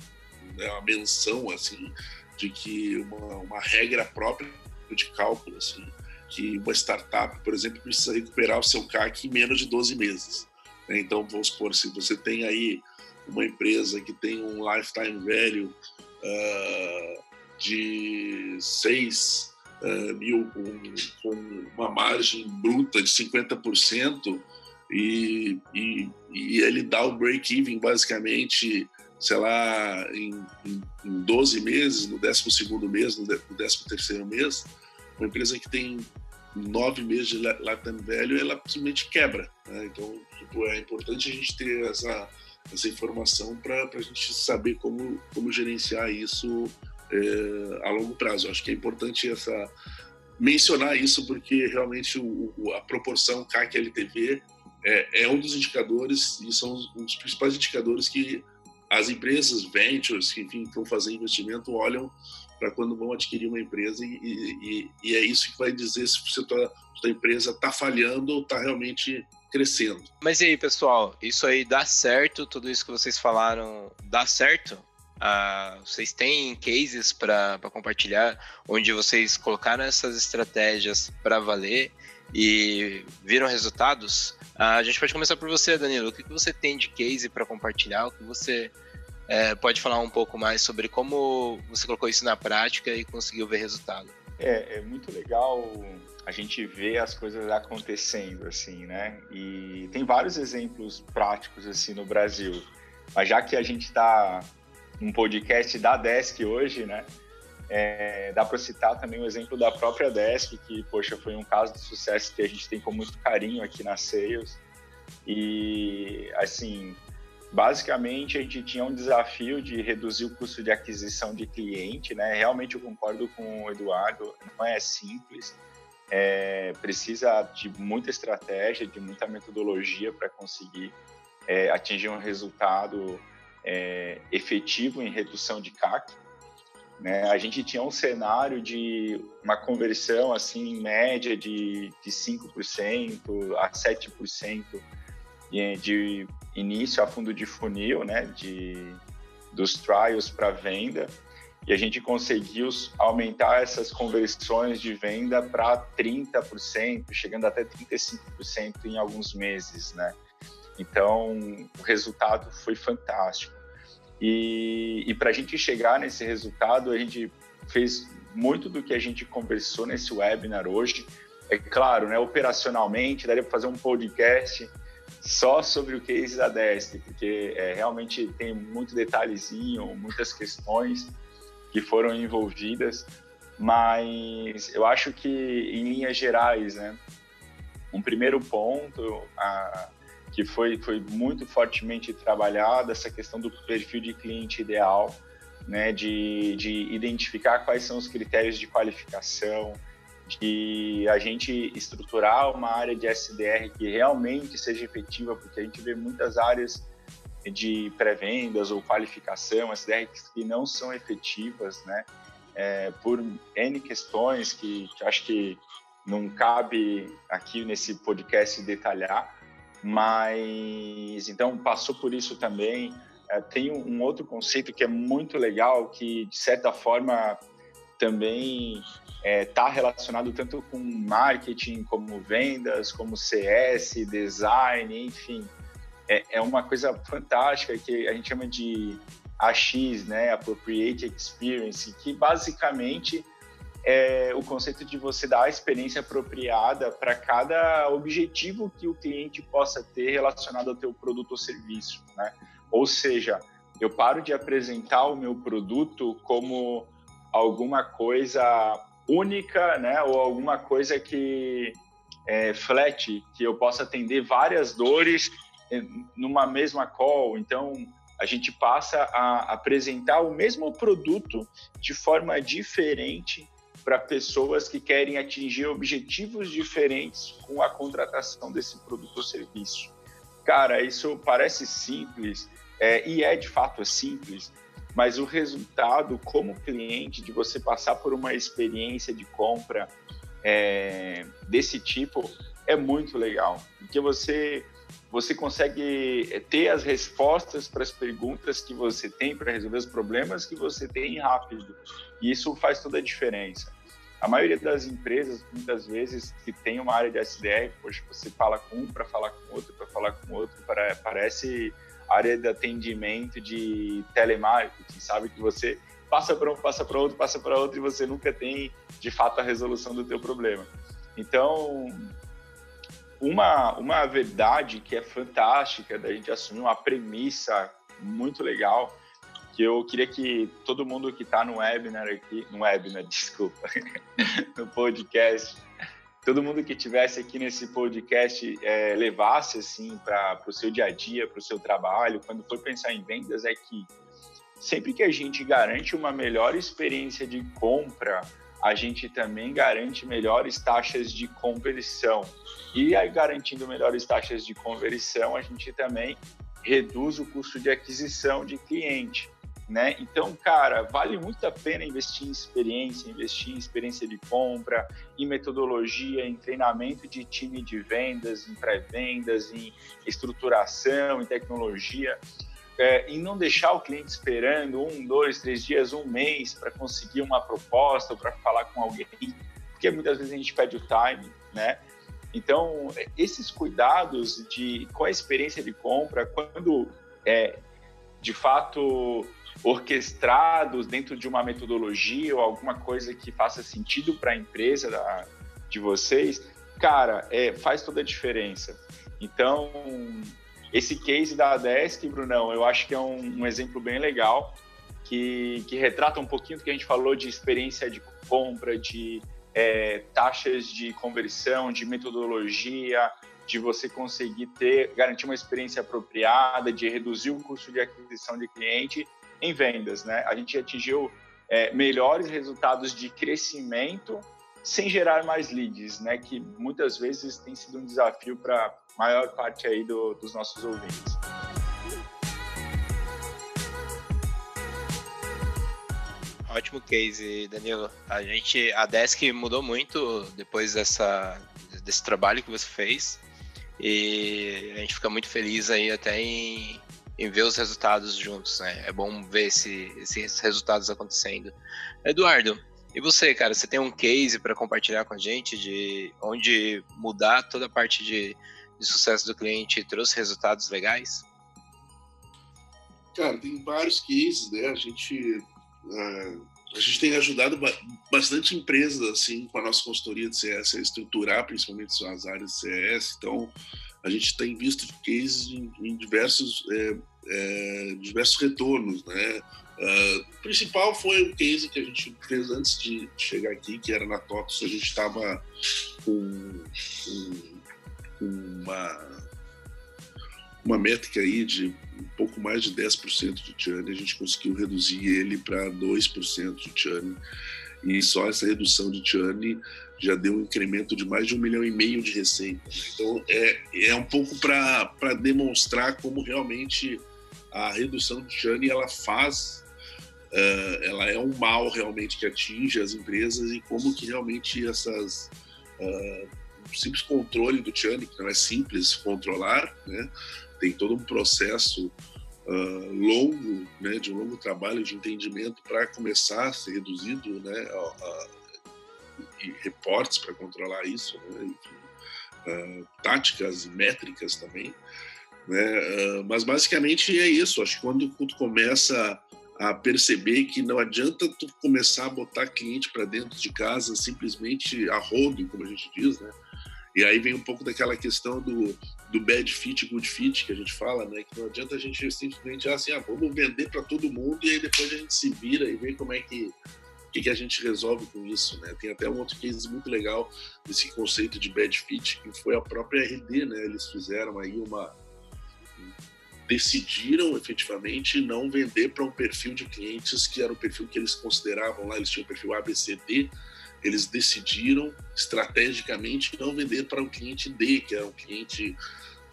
né, a menção, assim, de que uma, uma regra própria de cálculo, assim, que uma startup, por exemplo, precisa recuperar o seu CAC em menos de 12 meses. Né? Então, vamos supor, se você tem aí uma empresa que tem um lifetime value uh, de 6 uh, ah, mil com, com, uma margem bruta de 50% e, e, e ele dá o break-even basicamente, sei lá, em, em, em 12 meses, no 12 mês, no 13 mês, uma empresa que tem nove meses de lifetime value, ela simplesmente quebra. Né? Então, tipo, é importante a gente ter essa, essa informação para a gente saber como, como gerenciar isso é, a longo prazo. Acho que é importante essa mencionar isso porque realmente o, o, a proporção CAC-LTV é, é, um dos indicadores e são um dos principais indicadores que as empresas ventures que enfim fazer investimento olham para quando vão adquirir uma empresa e, e, e, é isso que vai dizer se a tua, tua empresa está falhando ou está realmente crescendo. Mas e aí, pessoal, isso aí dá certo? Tudo isso que vocês falaram dá certo? Uh, vocês têm cases para compartilhar onde vocês colocaram essas estratégias para valer e viram resultados? Uh, a gente pode começar por você, Danilo. O que, que você tem de case para compartilhar? O que você é, pode falar um pouco mais sobre como você colocou isso na prática e conseguiu ver resultado? É, é muito legal a gente ver as coisas acontecendo, assim, né? E tem vários exemplos práticos, assim, no Brasil. Mas já que a gente está um podcast da Desk hoje, né? É, dá para citar também o exemplo da própria Desk, que, poxa, foi um caso de sucesso que a gente tem com muito carinho aqui na Sales. E, assim, basicamente a gente tinha um desafio de reduzir o custo de aquisição de cliente, né? Realmente eu concordo com o Eduardo, não é simples. É, precisa de muita estratégia, de muita metodologia para conseguir é, atingir um resultado é, efetivo em redução de CAC. Né? A gente tinha um cenário de uma conversão assim em média de, de 5% a 7% de início a fundo de funil, né, de, dos trials para venda, e a gente conseguiu aumentar essas conversões de venda para 30%, chegando até 35% em alguns meses, né? Então, o resultado foi fantástico. E, e para a gente chegar nesse resultado, a gente fez muito do que a gente conversou nesse webinar hoje. É claro, né, operacionalmente, daria para fazer um podcast só sobre o case da Desk, porque é, realmente tem muito detalhezinho, muitas questões que foram envolvidas, mas eu acho que em linhas gerais, né, um primeiro ponto a, que foi, foi muito fortemente trabalhado, essa questão do perfil de cliente ideal, né, de, de identificar quais são os critérios de qualificação, de a gente estruturar uma área de SDR que realmente seja efetiva, porque a gente vê muitas áreas de pré-vendas ou qualificação, SDR que não são efetivas, né? É, por N questões que, que acho que não cabe aqui nesse podcast detalhar, mas então passou por isso também. É, tem um outro conceito que é muito legal, que de certa forma também está é, tá relacionado tanto com marketing, como vendas, como CS, design, enfim. é, é uma coisa fantástica que a gente chama de AX, né, Appropriate Experience, que basicamente é o conceito de você dar a experiência apropriada para cada objetivo que o cliente possa ter relacionado ao teu produto ou serviço, né? Ou seja, eu paro de apresentar o meu produto como alguma coisa única, né? Ou alguma coisa que é flat, que eu possa atender várias dores numa mesma call. Então, a gente passa a apresentar o mesmo produto de forma diferente para pessoas que querem atingir objetivos diferentes com a contratação desse produto ou serviço. Cara, isso parece simples é, e é de fato simples, mas o resultado como cliente de você passar por uma experiência de compra é, desse tipo é muito legal, porque você você consegue ter as respostas para as perguntas que você tem, para resolver os problemas que você tem rápido. E isso faz toda a diferença. A maioria das empresas, muitas vezes, que tem uma área de SDR, poxa, você fala com um para falar com outro, para falar com outro, parece área de atendimento de telemarketing, sabe? Que você passa para um, passa para outro, passa para outro e você nunca tem, de fato, a resolução do teu problema. Então, uma, uma verdade que é fantástica da gente assumir uma premissa muito legal que eu queria que todo mundo que está no webinar aqui, no webinar, desculpa, no podcast, todo mundo que tivesse aqui nesse podcast é, levasse assim para o seu dia a dia, para o seu trabalho, quando for pensar em vendas, é que sempre que a gente garante uma melhor experiência de compra a gente também garante melhores taxas de conversão. E aí, garantindo melhores taxas de conversão, a gente também reduz o custo de aquisição de cliente. Né? Então, cara, vale muito a pena investir em experiência, investir em experiência de compra, em metodologia, em treinamento de time de vendas, em pré-vendas, em estruturação, em tecnologia é, em não deixar o cliente esperando um, dois, três dias, um mês para conseguir uma proposta ou para falar com alguém, porque muitas vezes a gente pede o time, né? Então, esses cuidados de com a experiência de compra, quando é de fato orquestrados dentro de uma metodologia ou alguma coisa que faça sentido para a empresa da, de vocês, cara, é, faz toda a diferença. Então, esse case da Desk, Brunão, eu acho que é um, um exemplo bem legal, que, que, retrata um pouquinho do que a gente falou de experiência de compra, de é, taxas de conversão, de metodologia, de você conseguir ter, garantir uma experiência apropriada, de reduzir o custo de aquisição de cliente em vendas, né? A gente atingiu é, melhores resultados de crescimento sem gerar mais leads, né? Que muitas vezes tem sido um desafio para maior parte aí do, dos nossos ouvintes. Ótimo case, Danilo. A gente, a Desk mudou muito depois dessa, desse trabalho que você fez e a gente fica muito feliz aí até em, em ver os resultados juntos, né? É bom ver esse, esses resultados acontecendo. Eduardo, e você, cara, você tem um case para compartilhar com a gente de onde mudar toda a parte de de sucesso do cliente trouxe resultados legais? Cara, tem vários cases, né? A gente, a gente tem ajudado bastante empresas assim com a nossa consultoria de CS a estruturar principalmente suas áreas de CS. Então, a gente tem visto cases em, em diversos, é, é, diversos retornos, né? Uh, o principal foi o case que a gente fez antes de chegar aqui, que era na TOTOS. A gente estava com, com uma, uma métrica aí de um pouco mais de 10% de churn, a gente conseguiu reduzir ele para 2% de churn. E só essa redução de churn já deu um incremento de mais de um milhão e meio de receita. Então, é, é um pouco para demonstrar como realmente a redução de churn ela faz, uh, ela é um mal realmente que atinge as empresas e como que realmente essas uh, simples controle do churn, que não é simples controlar, né? Tem todo um processo uh, longo, né, de um longo trabalho de entendimento para começar a ser reduzido, né, e reportes para controlar isso, né, enfim, uh, táticas métricas também. Né? Mas basicamente é isso. Acho que quando tu começa a perceber que não adianta tu começar a botar cliente para dentro de casa simplesmente a rodo, como a gente diz, né? E aí vem um pouco daquela questão do, do bad fit, good fit que a gente fala, né? Que não adianta a gente simplesmente assim, ah, vamos vender para todo mundo e aí depois a gente se vira e vê como é que que, que a gente resolve com isso, né? Tem até um outro case muito legal desse conceito de bad fit que foi a própria RD, né? Eles fizeram aí uma decidiram efetivamente não vender para um perfil de clientes que era o perfil que eles consideravam lá, eles tinham o perfil ABCD, eles decidiram estrategicamente não vender para um cliente D, que era um cliente,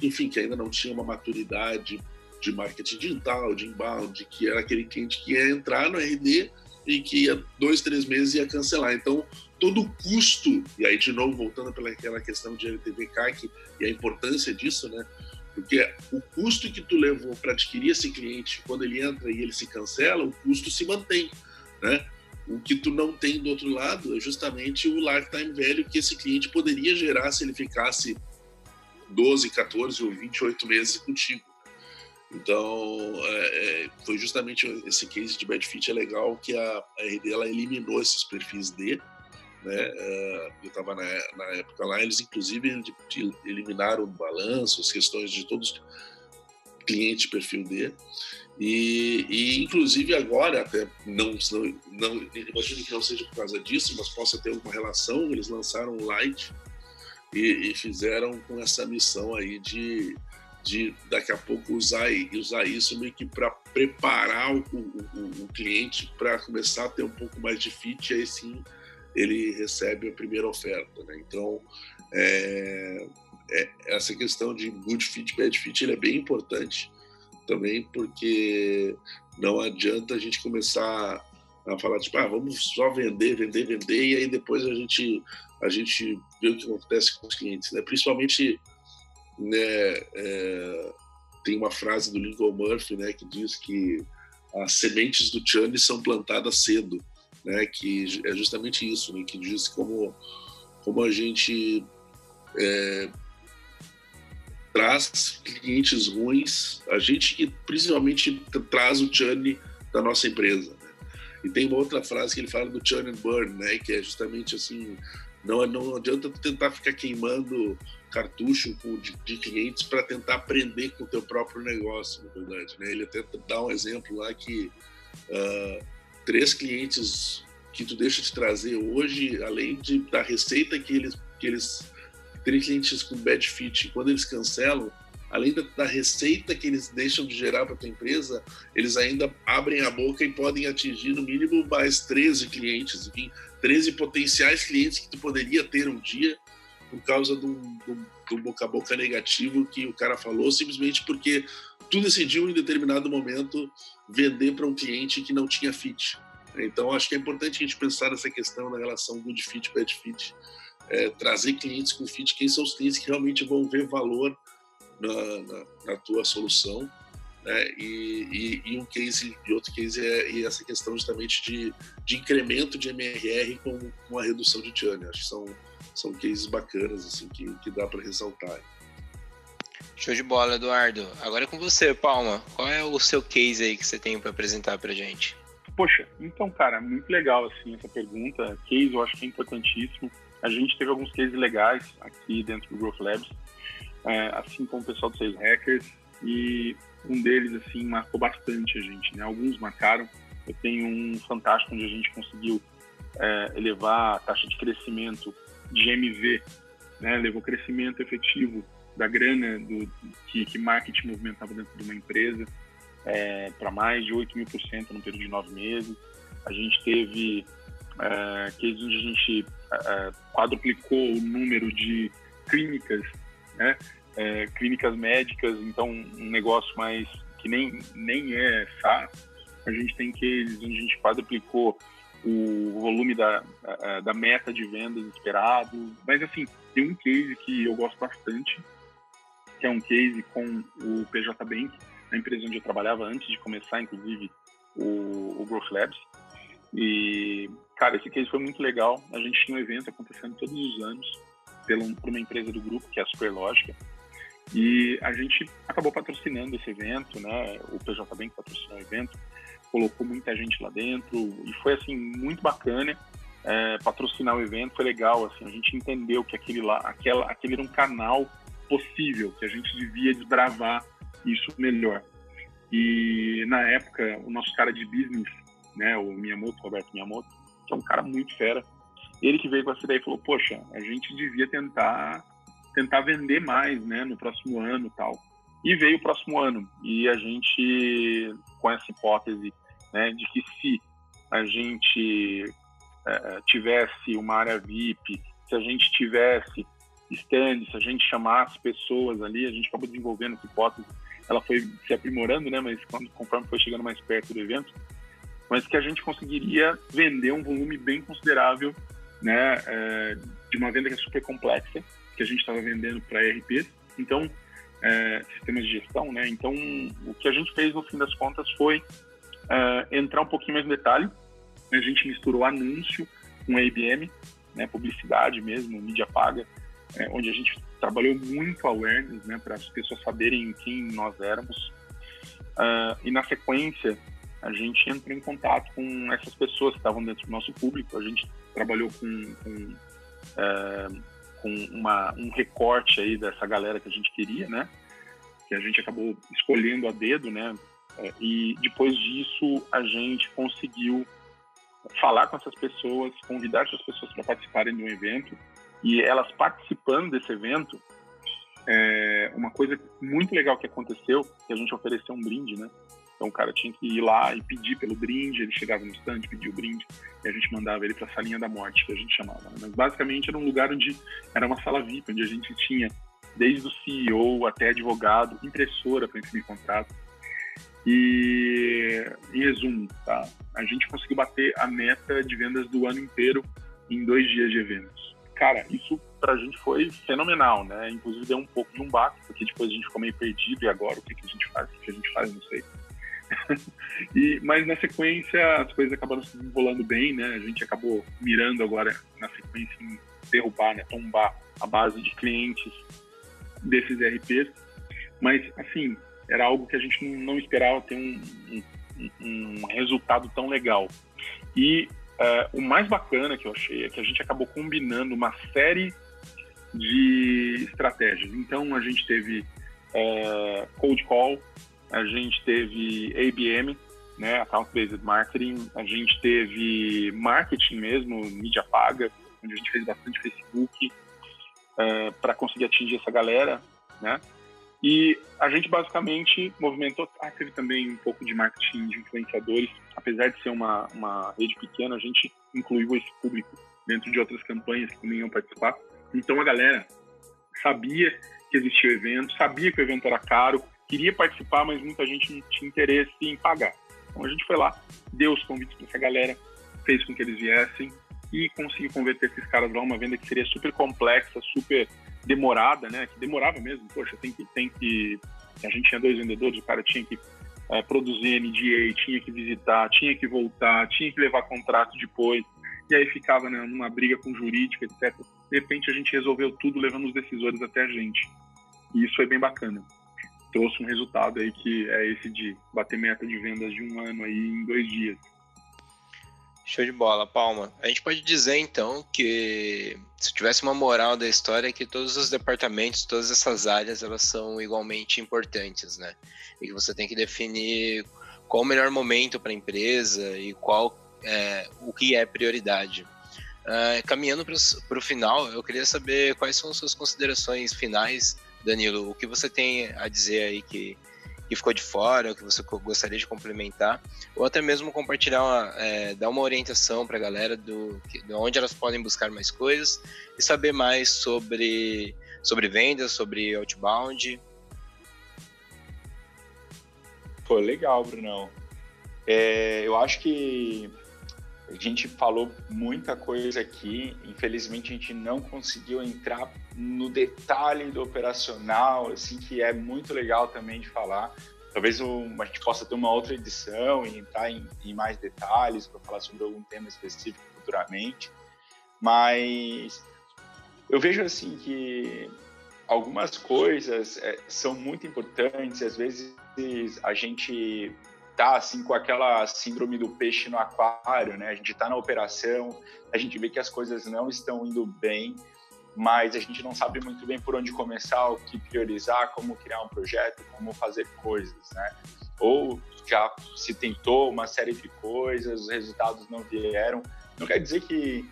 enfim, que ainda não tinha uma maturidade de marketing digital, de inbound, que era aquele cliente que ia entrar no RD e que ia dois, três meses ia cancelar. Então, todo o custo, e aí de novo voltando para aquela questão de LTV CAC e a importância disso, né? Porque o custo que tu levou para adquirir esse cliente, quando ele entra e ele se cancela, o custo se mantém, né? O que tu não tem do outro lado é justamente o lifetime value que esse cliente poderia gerar se ele ficasse 12, 14 ou 28 meses contigo. Então, é, é, foi justamente esse case de bad fit é legal que a, a RD ela eliminou esses perfis D, né? É, eu estava na, na, época lá, eles inclusive eliminaram o balanço, as questões de todos cliente perfil D. E, e, inclusive agora, até não, não, não imagino que não seja por causa disso, mas possa ter alguma relação, eles lançaram o Light e, e fizeram com essa missão aí de, de daqui a pouco usar, usar isso meio que para preparar o, o, o cliente para começar a ter um pouco mais de fit, aí sim ele recebe a primeira oferta. Né? Então, é, é, essa questão de good fit, bad fit, ele é bem importante também, porque não adianta a gente começar a falar, tipo, ah, vamos só vender, vender, vender, e aí depois a gente, a gente vê o que acontece com os clientes. Né? Principalmente, né, é, tem uma frase do Lincoln Murphy né, que diz que as sementes do churn são plantadas cedo né, que é justamente isso, né, que diz como, como a gente é, traz clientes ruins, a gente que principalmente traz o churn da nossa empresa. Né? E tem uma outra frase que ele fala do churn and burn, né, que é justamente assim, não, não adianta tentar ficar queimando cartucho de, de clientes para tentar aprender com o teu próprio negócio, na verdade. Né? Ele até dá um exemplo lá que uh, três clientes que tu deixa de trazer hoje, além de, da receita que eles, que eles três clientes com bad fit, quando eles cancelam, além da, da receita que eles deixam de gerar para tua empresa, eles ainda abrem a boca e podem atingir no mínimo mais 13 clientes, enfim, 13 potenciais clientes que tu poderia ter um dia por causa do, do, boca a boca negativo que o cara falou, simplesmente porque tu decidiu em determinado momento vender para um cliente que não tinha fit. Então, acho que é importante a gente pensar nessa questão na relação good fit, bad fit, é, trazer clientes com fit, quem são os clientes que realmente vão ver valor na, na, na tua solução, né? E, e, e, um case, e outro case é essa questão justamente de, de incremento de MRR com, com a redução de churn. Acho que são, são cases bacanas assim que, que dá para ressaltar. Show de bola, Eduardo. Agora é com você, Palma. Qual é o seu case aí que você tem para apresentar para gente? Poxa, então, cara, muito legal assim essa pergunta. Case eu acho que é importantíssimo. A gente teve alguns cases legais aqui dentro do Growth Labs, é, assim como o pessoal do Sales Hackers, e um deles assim marcou bastante a gente, né? Alguns marcaram. Eu tenho um fantástico onde a gente conseguiu é, elevar a taxa de crescimento de MV, né? Levou crescimento efetivo da grana do, que, que marketing movimentava dentro de uma empresa é, para mais de 8 mil por cento no período de nove meses. A gente teve é, onde a gente é, quadruplicou o número de clínicas, né? É, clínicas médicas, então um negócio mais que nem, nem é SaaS. A gente tem cases onde a gente quadruplicou o volume da, da meta de vendas esperado. Mas, assim, tem um case que eu gosto bastante, que é um case com o PJ Bank, na empresa onde eu trabalhava antes de começar, inclusive, o, o Growth Labs. E, cara, esse case foi muito legal. A gente tinha um evento acontecendo todos os anos por uma empresa do grupo, que é a Superlógica. E a gente acabou patrocinando esse evento, né? O PJ Bank patrocinou o evento, colocou muita gente lá dentro e foi assim muito bacana. É, patrocinar o evento foi legal, assim, a gente entendeu que aquele lá, aquela, aquele era um canal possível, que a gente devia desbravar isso melhor. E na época, o nosso cara de business, né, o Miyamoto, Roberto Miyamoto, que é um cara muito fera, ele que veio com essa ideia e falou: Poxa, a gente devia tentar tentar vender mais, né, no próximo ano, tal. E veio o próximo ano e a gente com essa hipótese, né, de que se a gente é, tivesse uma área VIP, se a gente tivesse stand, se a gente chamasse pessoas ali, a gente acabou desenvolvendo essa hipótese. Ela foi se aprimorando, né, mas quando, conforme foi chegando mais perto do evento, mas que a gente conseguiria vender um volume bem considerável, né, é, de uma venda que é super complexa que a gente estava vendendo para ERPs, então, é, sistemas de gestão, né? Então, o que a gente fez no fim das contas foi é, entrar um pouquinho mais no detalhe. A gente misturou anúncio com IBM, né, publicidade mesmo, mídia paga, é, onde a gente trabalhou muito awareness, né, para as pessoas saberem quem nós éramos. Uh, e na sequência, a gente entrou em contato com essas pessoas que estavam dentro do nosso público. A gente trabalhou com, com uh, com uma, um recorte aí dessa galera que a gente queria, né? Que a gente acabou escolhendo a dedo, né? É, e depois disso a gente conseguiu falar com essas pessoas, convidar essas pessoas para participarem de um evento e elas participando desse evento, é, uma coisa muito legal que aconteceu, que a gente ofereceu um brinde, né? Então o cara tinha que ir lá e pedir pelo brinde, ele chegava no stand, pedia o brinde, e a gente mandava ele para a salinha da morte, que a gente chamava. Né? Mas basicamente era um lugar onde era uma sala VIP, onde a gente tinha desde o CEO até advogado, impressora para imprimir contrato. E, em resumo, tá? a gente conseguiu bater a meta de vendas do ano inteiro em dois dias de eventos. Cara, isso para a gente foi fenomenal, né? Inclusive deu um pouco de um baque, porque depois a gente ficou meio perdido e agora o que, que a gente faz, o que, a gente faz, não sei. e, mas na sequência as coisas acabaram se desenrolando bem, né? A gente acabou mirando agora na sequência em derrubar, né? Tombar a base de clientes desses RPs. Mas, assim, era algo que a gente não esperava ter um, um, um resultado tão legal. E uh, o mais bacana que eu achei é que a gente acabou combinando uma série de estratégias. Então, a gente teve uh, cold call, a gente teve ABM, né, Account Based Marketing, a gente teve marketing mesmo, mídia paga, onde a gente fez bastante Facebook uh, eh, para conseguir atingir essa galera, né? E a gente basicamente movimentou, ah, teve também um pouco de marketing de influenciadores, apesar de ser uma, uma rede pequena, a gente incluiu esse público dentro de outras campanhas que também iam participar. Então a galera sabia que existia o evento, sabia que o evento era caro, queria participar, mas muita gente não tinha interesse em pagar. Então a gente foi lá, deu os convites para essa galera, fez com que eles viessem e conseguiu converter esses caras lá uma venda que seria super complexa, super demorada, né? Que demorava mesmo. Poxa, tem que tem que a gente tinha dois vendedores, o cara tinha que é, produzir NDA, tinha que visitar, tinha que voltar, tinha que levar contrato depois. E aí ficava né, numa briga com jurídica, etc. De repente a gente resolveu tudo levando os decisores até a gente. E isso foi bem bacana trouxe um resultado aí que é esse de bater meta de vendas de um ano aí em dois dias. Show de bola, Palma. A gente pode dizer então que se tivesse uma moral da história é que todos os departamentos, todas essas áreas, elas são igualmente importantes, né? E que você tem que definir qual o melhor momento para a empresa e qual é, o que é prioridade. Uh, caminhando para o final, eu queria saber quais são suas considerações finais Danilo, o que você tem a dizer aí que, que ficou de fora, o que você gostaria de complementar, ou até mesmo compartilhar, uma, é, dar uma orientação para a galera do, de onde elas podem buscar mais coisas e saber mais sobre, sobre vendas, sobre outbound. Pô, legal, Brunão. É, eu acho que a gente falou muita coisa aqui, infelizmente a gente não conseguiu entrar no detalhe do operacional, assim, que é muito legal também de falar. Talvez um, a gente possa ter uma outra edição e entrar em, em mais detalhes para falar sobre algum tema específico futuramente. Mas eu vejo assim que algumas coisas é, são muito importantes. Às vezes a gente tá assim com aquela síndrome do peixe no aquário, né? A gente está na operação, a gente vê que as coisas não estão indo bem, mas a gente não sabe muito bem por onde começar, o que priorizar, como criar um projeto, como fazer coisas, né? Ou já se tentou uma série de coisas, os resultados não vieram. Não quer dizer que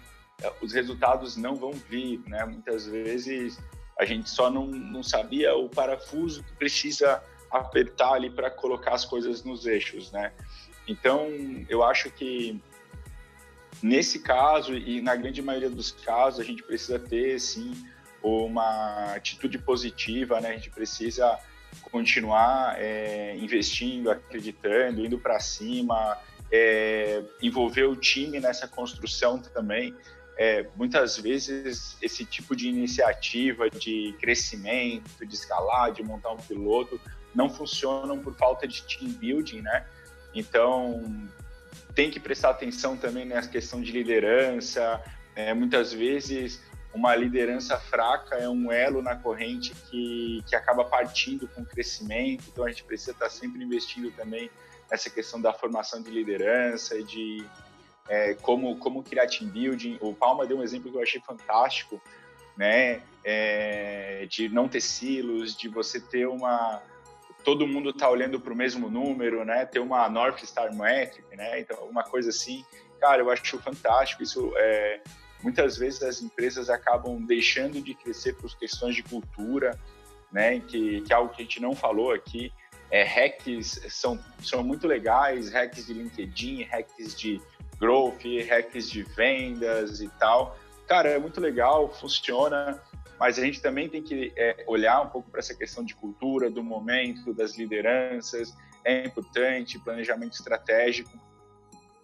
eh, os resultados não vão vir, né? Muitas vezes a gente só não, não sabia o parafuso que precisa apertar ali para colocar as coisas nos eixos, né? Então, eu acho que nesse caso e na grande maioria dos casos a gente precisa ter sim uma atitude positiva, né? A gente precisa continuar é, investindo, acreditando, indo para cima, é, envolver o time nessa construção também. É, muitas vezes esse tipo de iniciativa de crescimento, de escalar, de montar um piloto, não funcionam por falta de team building, né? Então tem que prestar atenção também nessa questão de liderança. É, muitas vezes uma liderança fraca é um elo na corrente que, que acaba partindo com o crescimento. Então a gente precisa estar sempre investindo também nessa questão da formação de liderança e de é, como, como criar team building. O Palma deu um exemplo que eu achei fantástico, né? É, de não ter silos, de você ter uma todo mundo tá olhando para o mesmo número, né? Ter uma North Star Metric, né? Então, uma coisa assim, cara, eu acho fantástico. Isso é, muitas vezes as empresas acabam deixando de crescer por questões de cultura, né? Que, que é algo que a gente não falou aqui. É, hacks são, são muito legais, hacks de LinkedIn, hacks de growth, hacks de vendas e tal. Cara, é muito legal, funciona, mas a gente também tem que é, olhar um pouco para essa questão de cultura, do momento, das lideranças. É importante planejamento estratégico,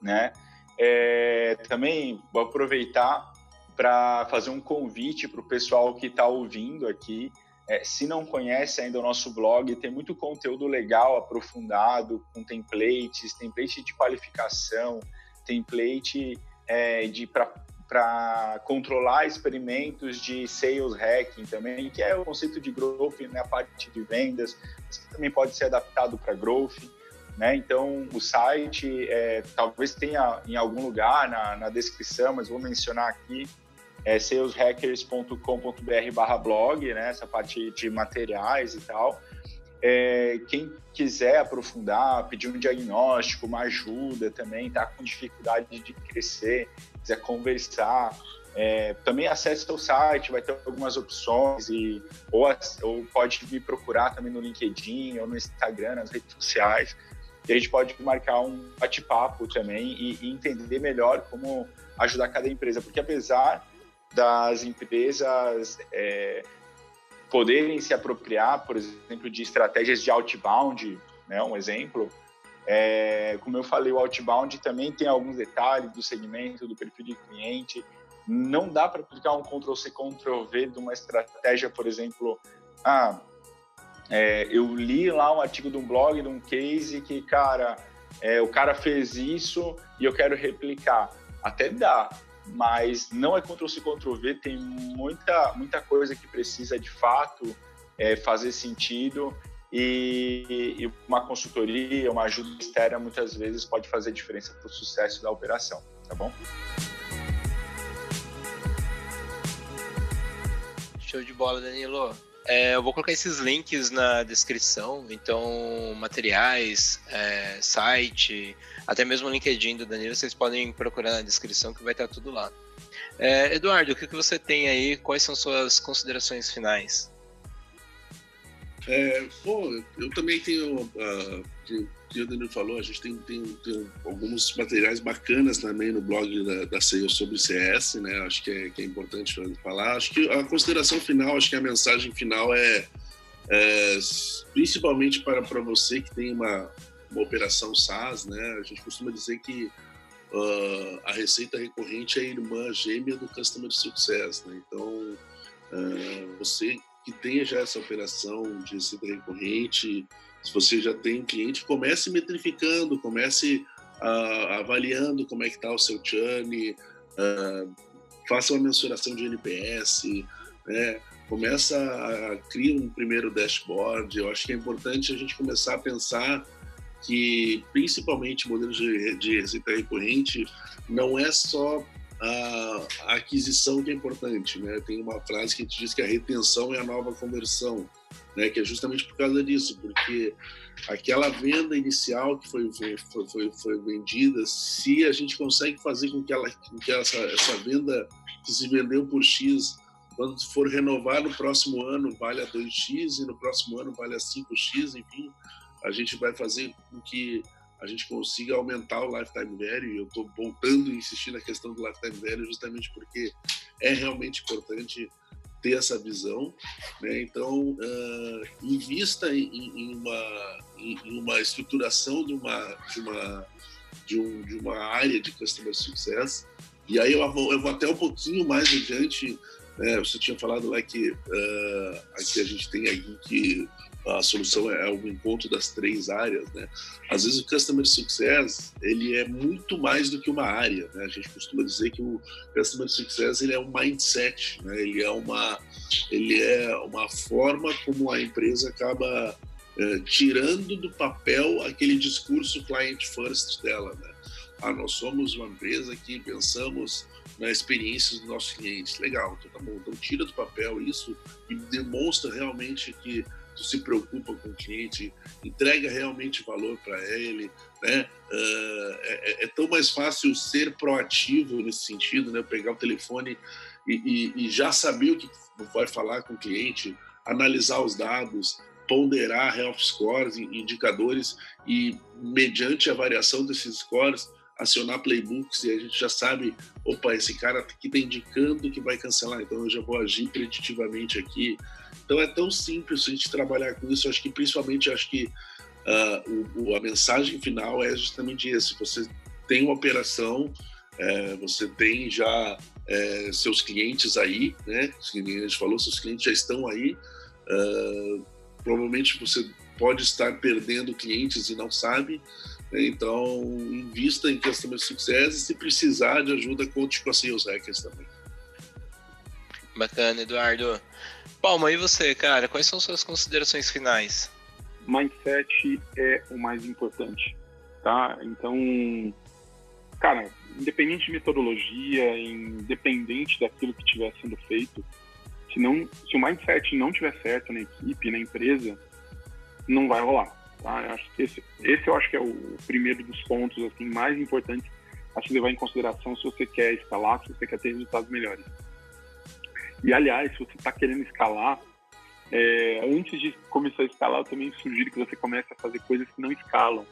né? É, também vou aproveitar para fazer um convite para o pessoal que está ouvindo aqui. É, se não conhece ainda o nosso blog, tem muito conteúdo legal, aprofundado, com templates, template de qualificação, template é, de para para controlar experimentos de sales hacking também, que é o conceito de growth na né, parte de vendas, mas também pode ser adaptado para growth. Né? Então, o site é, talvez tenha em algum lugar na, na descrição, mas vou mencionar aqui, é saleshackers.com.br blog, né? essa parte de materiais e tal. É, quem quiser aprofundar, pedir um diagnóstico, uma ajuda também, está com dificuldade de crescer, quiser conversar, é, também acesse o site, vai ter algumas opções e ou, ou pode me procurar também no LinkedIn ou no Instagram, nas redes sociais. E a gente pode marcar um bate-papo também e, e, entender melhor como ajudar cada empresa, porque apesar das empresas é, poderem se apropriar, por exemplo, de estratégias de outbound, né, um exemplo, é, como eu falei, o outbound também tem alguns detalhes do segmento, do perfil de cliente. Não dá para aplicar um Ctrl-C, Ctrl-V de uma estratégia, por exemplo, ah, é, eu li lá um artigo de um blog, de um case que, cara, é, o cara fez isso e eu quero replicar. Até dá, mas não é Ctrl-C, Ctrl-V, tem muita, muita coisa que precisa de fato é, fazer sentido e, e, uma consultoria, uma ajuda externa muitas vezes pode fazer diferença para o sucesso da operação, tá bom? Show de bola, Danilo. É, eu vou colocar esses links na descrição, então materiais, é, site, até mesmo o LinkedIn do Danilo, vocês podem procurar na descrição que vai estar tudo lá. É, Eduardo, o que, que você tem aí? Quais são suas considerações finais? É, bom, eu também tenho, uh, que, o Danilo falou, a gente tem, tem, tem, alguns materiais bacanas também no blog da, da CEO sobre CS, né? Acho que é, que é importante falar. Acho que a consideração final, acho que a mensagem final é, é principalmente para, para você que tem uma, uma operação SaaS, né? A gente costuma dizer que uh, a receita recorrente é a irmã gêmea do Customer Success, né? Então, uh, você que tenha já essa operação de receita recorrente, se você já tem cliente, comece metrificando, comece uh, avaliando como é que está o seu churn, uh, faça uma mensuração de NPS, né? começa a criar um primeiro dashboard. Eu acho que é importante a gente começar a pensar que, principalmente, modelos de, de receita recorrente não é só a, a, aquisição que é importante, né? Tem uma frase que diz que a retenção é a nova conversão, né? Que é justamente por causa disso, porque aquela venda inicial que foi, foi, foi, foi vendida, se a gente consegue fazer com que, ela, com que essa, essa venda que se vendeu por X, quando for renovar no próximo ano, vale a 2X e no próximo ano vale a 5X, enfim, a gente vai fazer com que a gente consiga aumentar o lifetime value. E eu estou voltando a insistir na questão do lifetime value justamente porque é realmente importante ter essa visão. Né? Então, uh, invista em, em uma, em, uma estruturação de uma, de, uma, de, um, de uma área de Customer Success. E aí eu vou, eu vou até um pouquinho mais adiante. Né? Você tinha falado lá que uh, aqui a gente tem aqui que a solução é o encontro das três áreas, né? Às vezes o Customer Success, ele é muito mais do que uma área, né? A gente costuma dizer que o Customer Success, ele é um mindset, né? Ele é uma, ele é uma forma como a empresa acaba é, tirando do papel aquele discurso client first dela, né? Ah, nós somos uma empresa que pensamos na experiência dos nossos clientes. Legal, então tá bom. Então tira do papel isso e demonstra realmente que se preocupa com o cliente, entrega realmente valor para ele, né? Uh, é, é, tão mais fácil ser proativo nesse sentido, né? Pegar o telefone e, e, e já saber o que vai falar com o cliente, analisar os dados, ponderar health scores, indicadores e mediante a variação desses scores acionar playbooks e a gente já sabe, opa, esse cara aqui está indicando que vai cancelar, então eu já vou agir preditivamente aqui. Então é tão simples a gente trabalhar com isso. Eu acho que principalmente acho que uh, o, a mensagem final é justamente esse. Você tem uma operação, é, você tem já é, seus clientes aí, né? A gente falou, seus clientes já estão aí. Uh, provavelmente você pode estar perdendo clientes e não sabe. Então, invista em Customer Success e se precisar de ajuda, conte com a Sales Hackers também. Bacana, Eduardo. Palma, e você, cara? Quais são suas considerações finais? Mindset é o mais importante, tá? Então, cara, independente de metodologia, independente daquilo que estiver sendo feito, se, não, se o mindset não tiver certo na equipe, na empresa, não vai rolar. Tá? Esse, esse eu acho que é o primeiro dos pontos assim mais importantes a se levar em consideração se você quer escalar, se você quer ter resultados melhores. E aliás, se você está querendo escalar, é, antes de começar a escalar, eu também sugiro que você comece a fazer coisas que não escalam,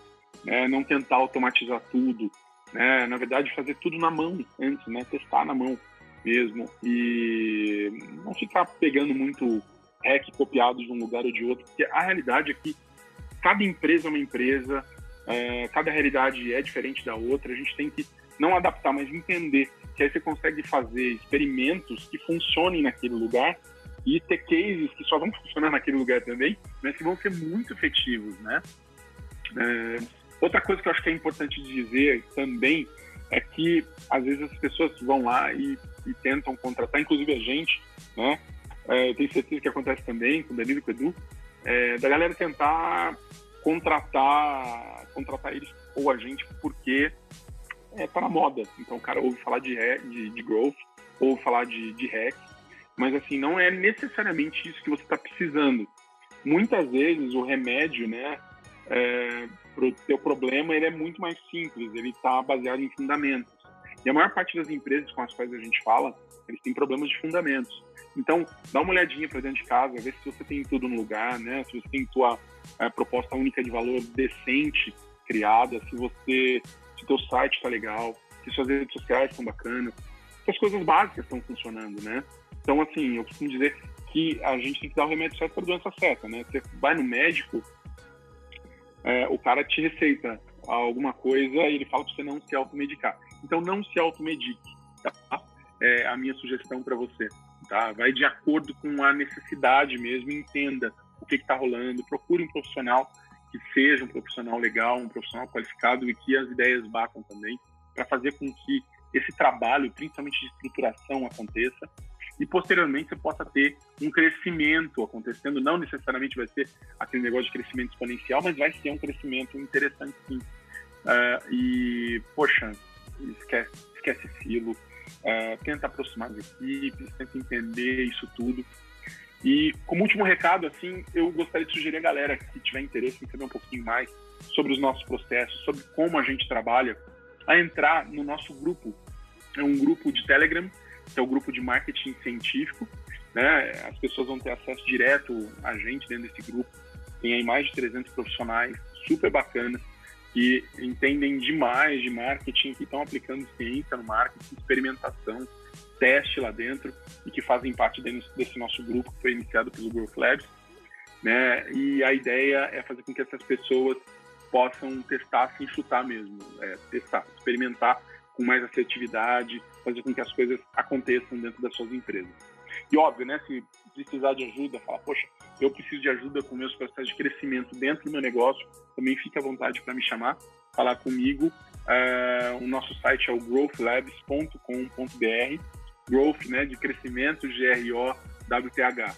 né? não tentar automatizar tudo, né? na verdade fazer tudo na mão antes, né? testar na mão mesmo e não ficar pegando muito hack copiado de um lugar ou de outro, porque a realidade é que cada empresa é uma empresa, é, cada realidade é diferente da outra, a gente tem que não adaptar, mas entender que aí você consegue fazer experimentos que funcionem naquele lugar e ter cases que só vão funcionar naquele lugar também, mas que vão ser muito efetivos, né? É, outra coisa que eu acho que é importante dizer também é que às vezes as pessoas vão lá e, e tentam contratar, inclusive a gente, né? É, eu tenho certeza que acontece também com o Danilo e com o Edu, é, da galera tentar contratar, contratar eles ou a gente porque é, tá na moda. Então o cara ouve falar de, de, de growth, ouve falar de, de hack, mas assim, não é necessariamente isso que você está precisando. Muitas vezes o remédio, né, é, para o teu problema, ele é muito mais simples, ele está baseado em fundamentos. E a maior parte das empresas com as quais a gente fala, eles têm problemas de fundamentos. Então, dá uma olhadinha para dentro de casa, ver se você tem tudo no lugar, né? Se você tem tua é, proposta única de valor decente criada, se você se teu site está legal, se suas redes sociais estão bacanas, se as coisas básicas estão funcionando, né? Então, assim, eu costumo dizer que a gente tem que dar o remédio certo para a doença certa, né? Você vai no médico, é, o cara te receita alguma coisa e ele fala para você não se automedicar. Então, não se automedique, tá? É a minha sugestão para você, tá? Vai de acordo com a necessidade mesmo, entenda o que está rolando, procure um profissional que seja um profissional legal, um profissional qualificado e que as ideias batam também, para fazer com que esse trabalho, principalmente de estruturação, aconteça. e posteriormente você possa ter um crescimento acontecendo. Não necessariamente vai ser aquele negócio de crescimento exponencial, mas vai ser um crescimento interessante sim. Uh, e, poxa, esquece, esquece silo, uh, tenta aproximar as equipes, tenta entender isso tudo. E como último recado, assim, eu gostaria de sugerir a galera que tiver interesse em saber um pouquinho mais sobre os nossos processos, sobre como a gente trabalha, a entrar no nosso grupo. É um grupo de Telegram, que é o grupo de marketing científico. Né? As pessoas vão ter acesso direto a gente dentro desse grupo. Tem aí mais de 300 profissionais super bacanas que entendem demais de marketing, que estão aplicando ciência no marketing, experimentação, teste lá dentro e que fazem parte desse nosso grupo que foi iniciado pelo Growth Labs. Né? E a ideia é fazer com que essas pessoas possam testar sem chutar mesmo, é, testar, experimentar com mais assertividade, fazer com que as coisas aconteçam dentro das suas empresas. E óbvio, né, se precisar de ajuda, falar, poxa, eu preciso de ajuda com meus processos de crescimento dentro do meu negócio, também fique à vontade para me chamar, falar comigo. Uh, o nosso site é o growthlabs.com.br, growth, né, de crescimento, G-R-O-W-T-H.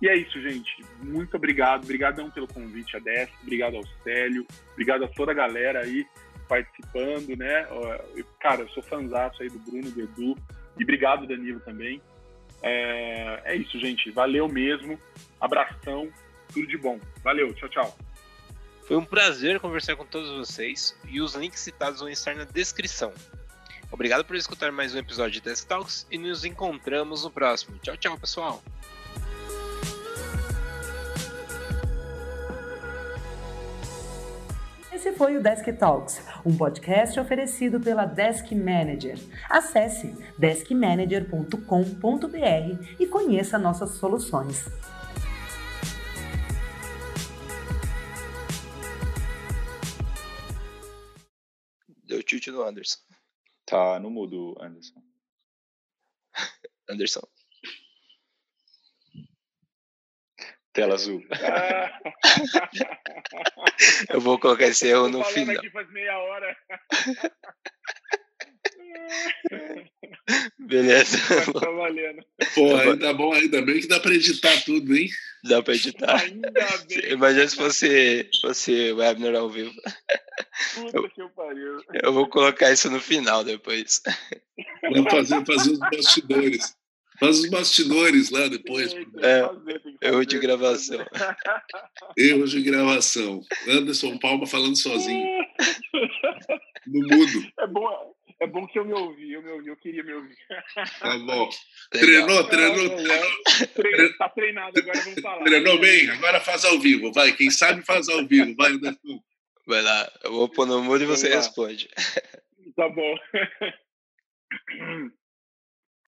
E é isso, gente. Muito obrigado. Obrigadão pelo convite, a Dessa. Obrigado ao Célio. Obrigado a toda a galera aí participando, né? Cara, eu sou fanzaço aí do Bruno, do Edu. E obrigado, Danilo, também. É, é isso, gente. Valeu mesmo. Abração. Tudo de bom. Valeu. Tchau, tchau. Foi um prazer conversar com todos vocês e os links citados vão estar na descrição. Obrigado por escutar mais um episódio de Desk Talks e nos encontramos no próximo. Tchau, tchau, pessoal. Esse foi o Desk Talks, um podcast oferecido pela Desk Manager. Acesse deskmanager.com.br e conheça nossas soluções. Tilt no Anderson. Tá no mudo, Anderson. Anderson. Tela azul. Eu vou colocar esse erro no final. aqui faz meia hora. Beleza. Tá valendo. Pô, ainda bom, ainda bem que dá pra editar tudo, hein? Dá pra editar. Ainda bem. Imagina se fosse, fosse webinar ao vivo. Puta eu, que eu pariu. Eu vou colocar isso no final depois. Vamos fazer, fazer os bastidores. Faz os bastidores lá depois. É, erro de gravação. Erro de gravação. Anderson Palma falando sozinho. No mudo. É bom, é bom que eu me ouvi, eu me ouvi, eu queria me ouvir. Tá bom. Treinou, treinou, treinou. Tá treinado, agora vamos falar. Treinou bem, agora faz ao vivo. Vai, quem sabe faz ao vivo. Vai, Anderson. Vai lá, eu vou pôr no mudo e você responde. Tá bom.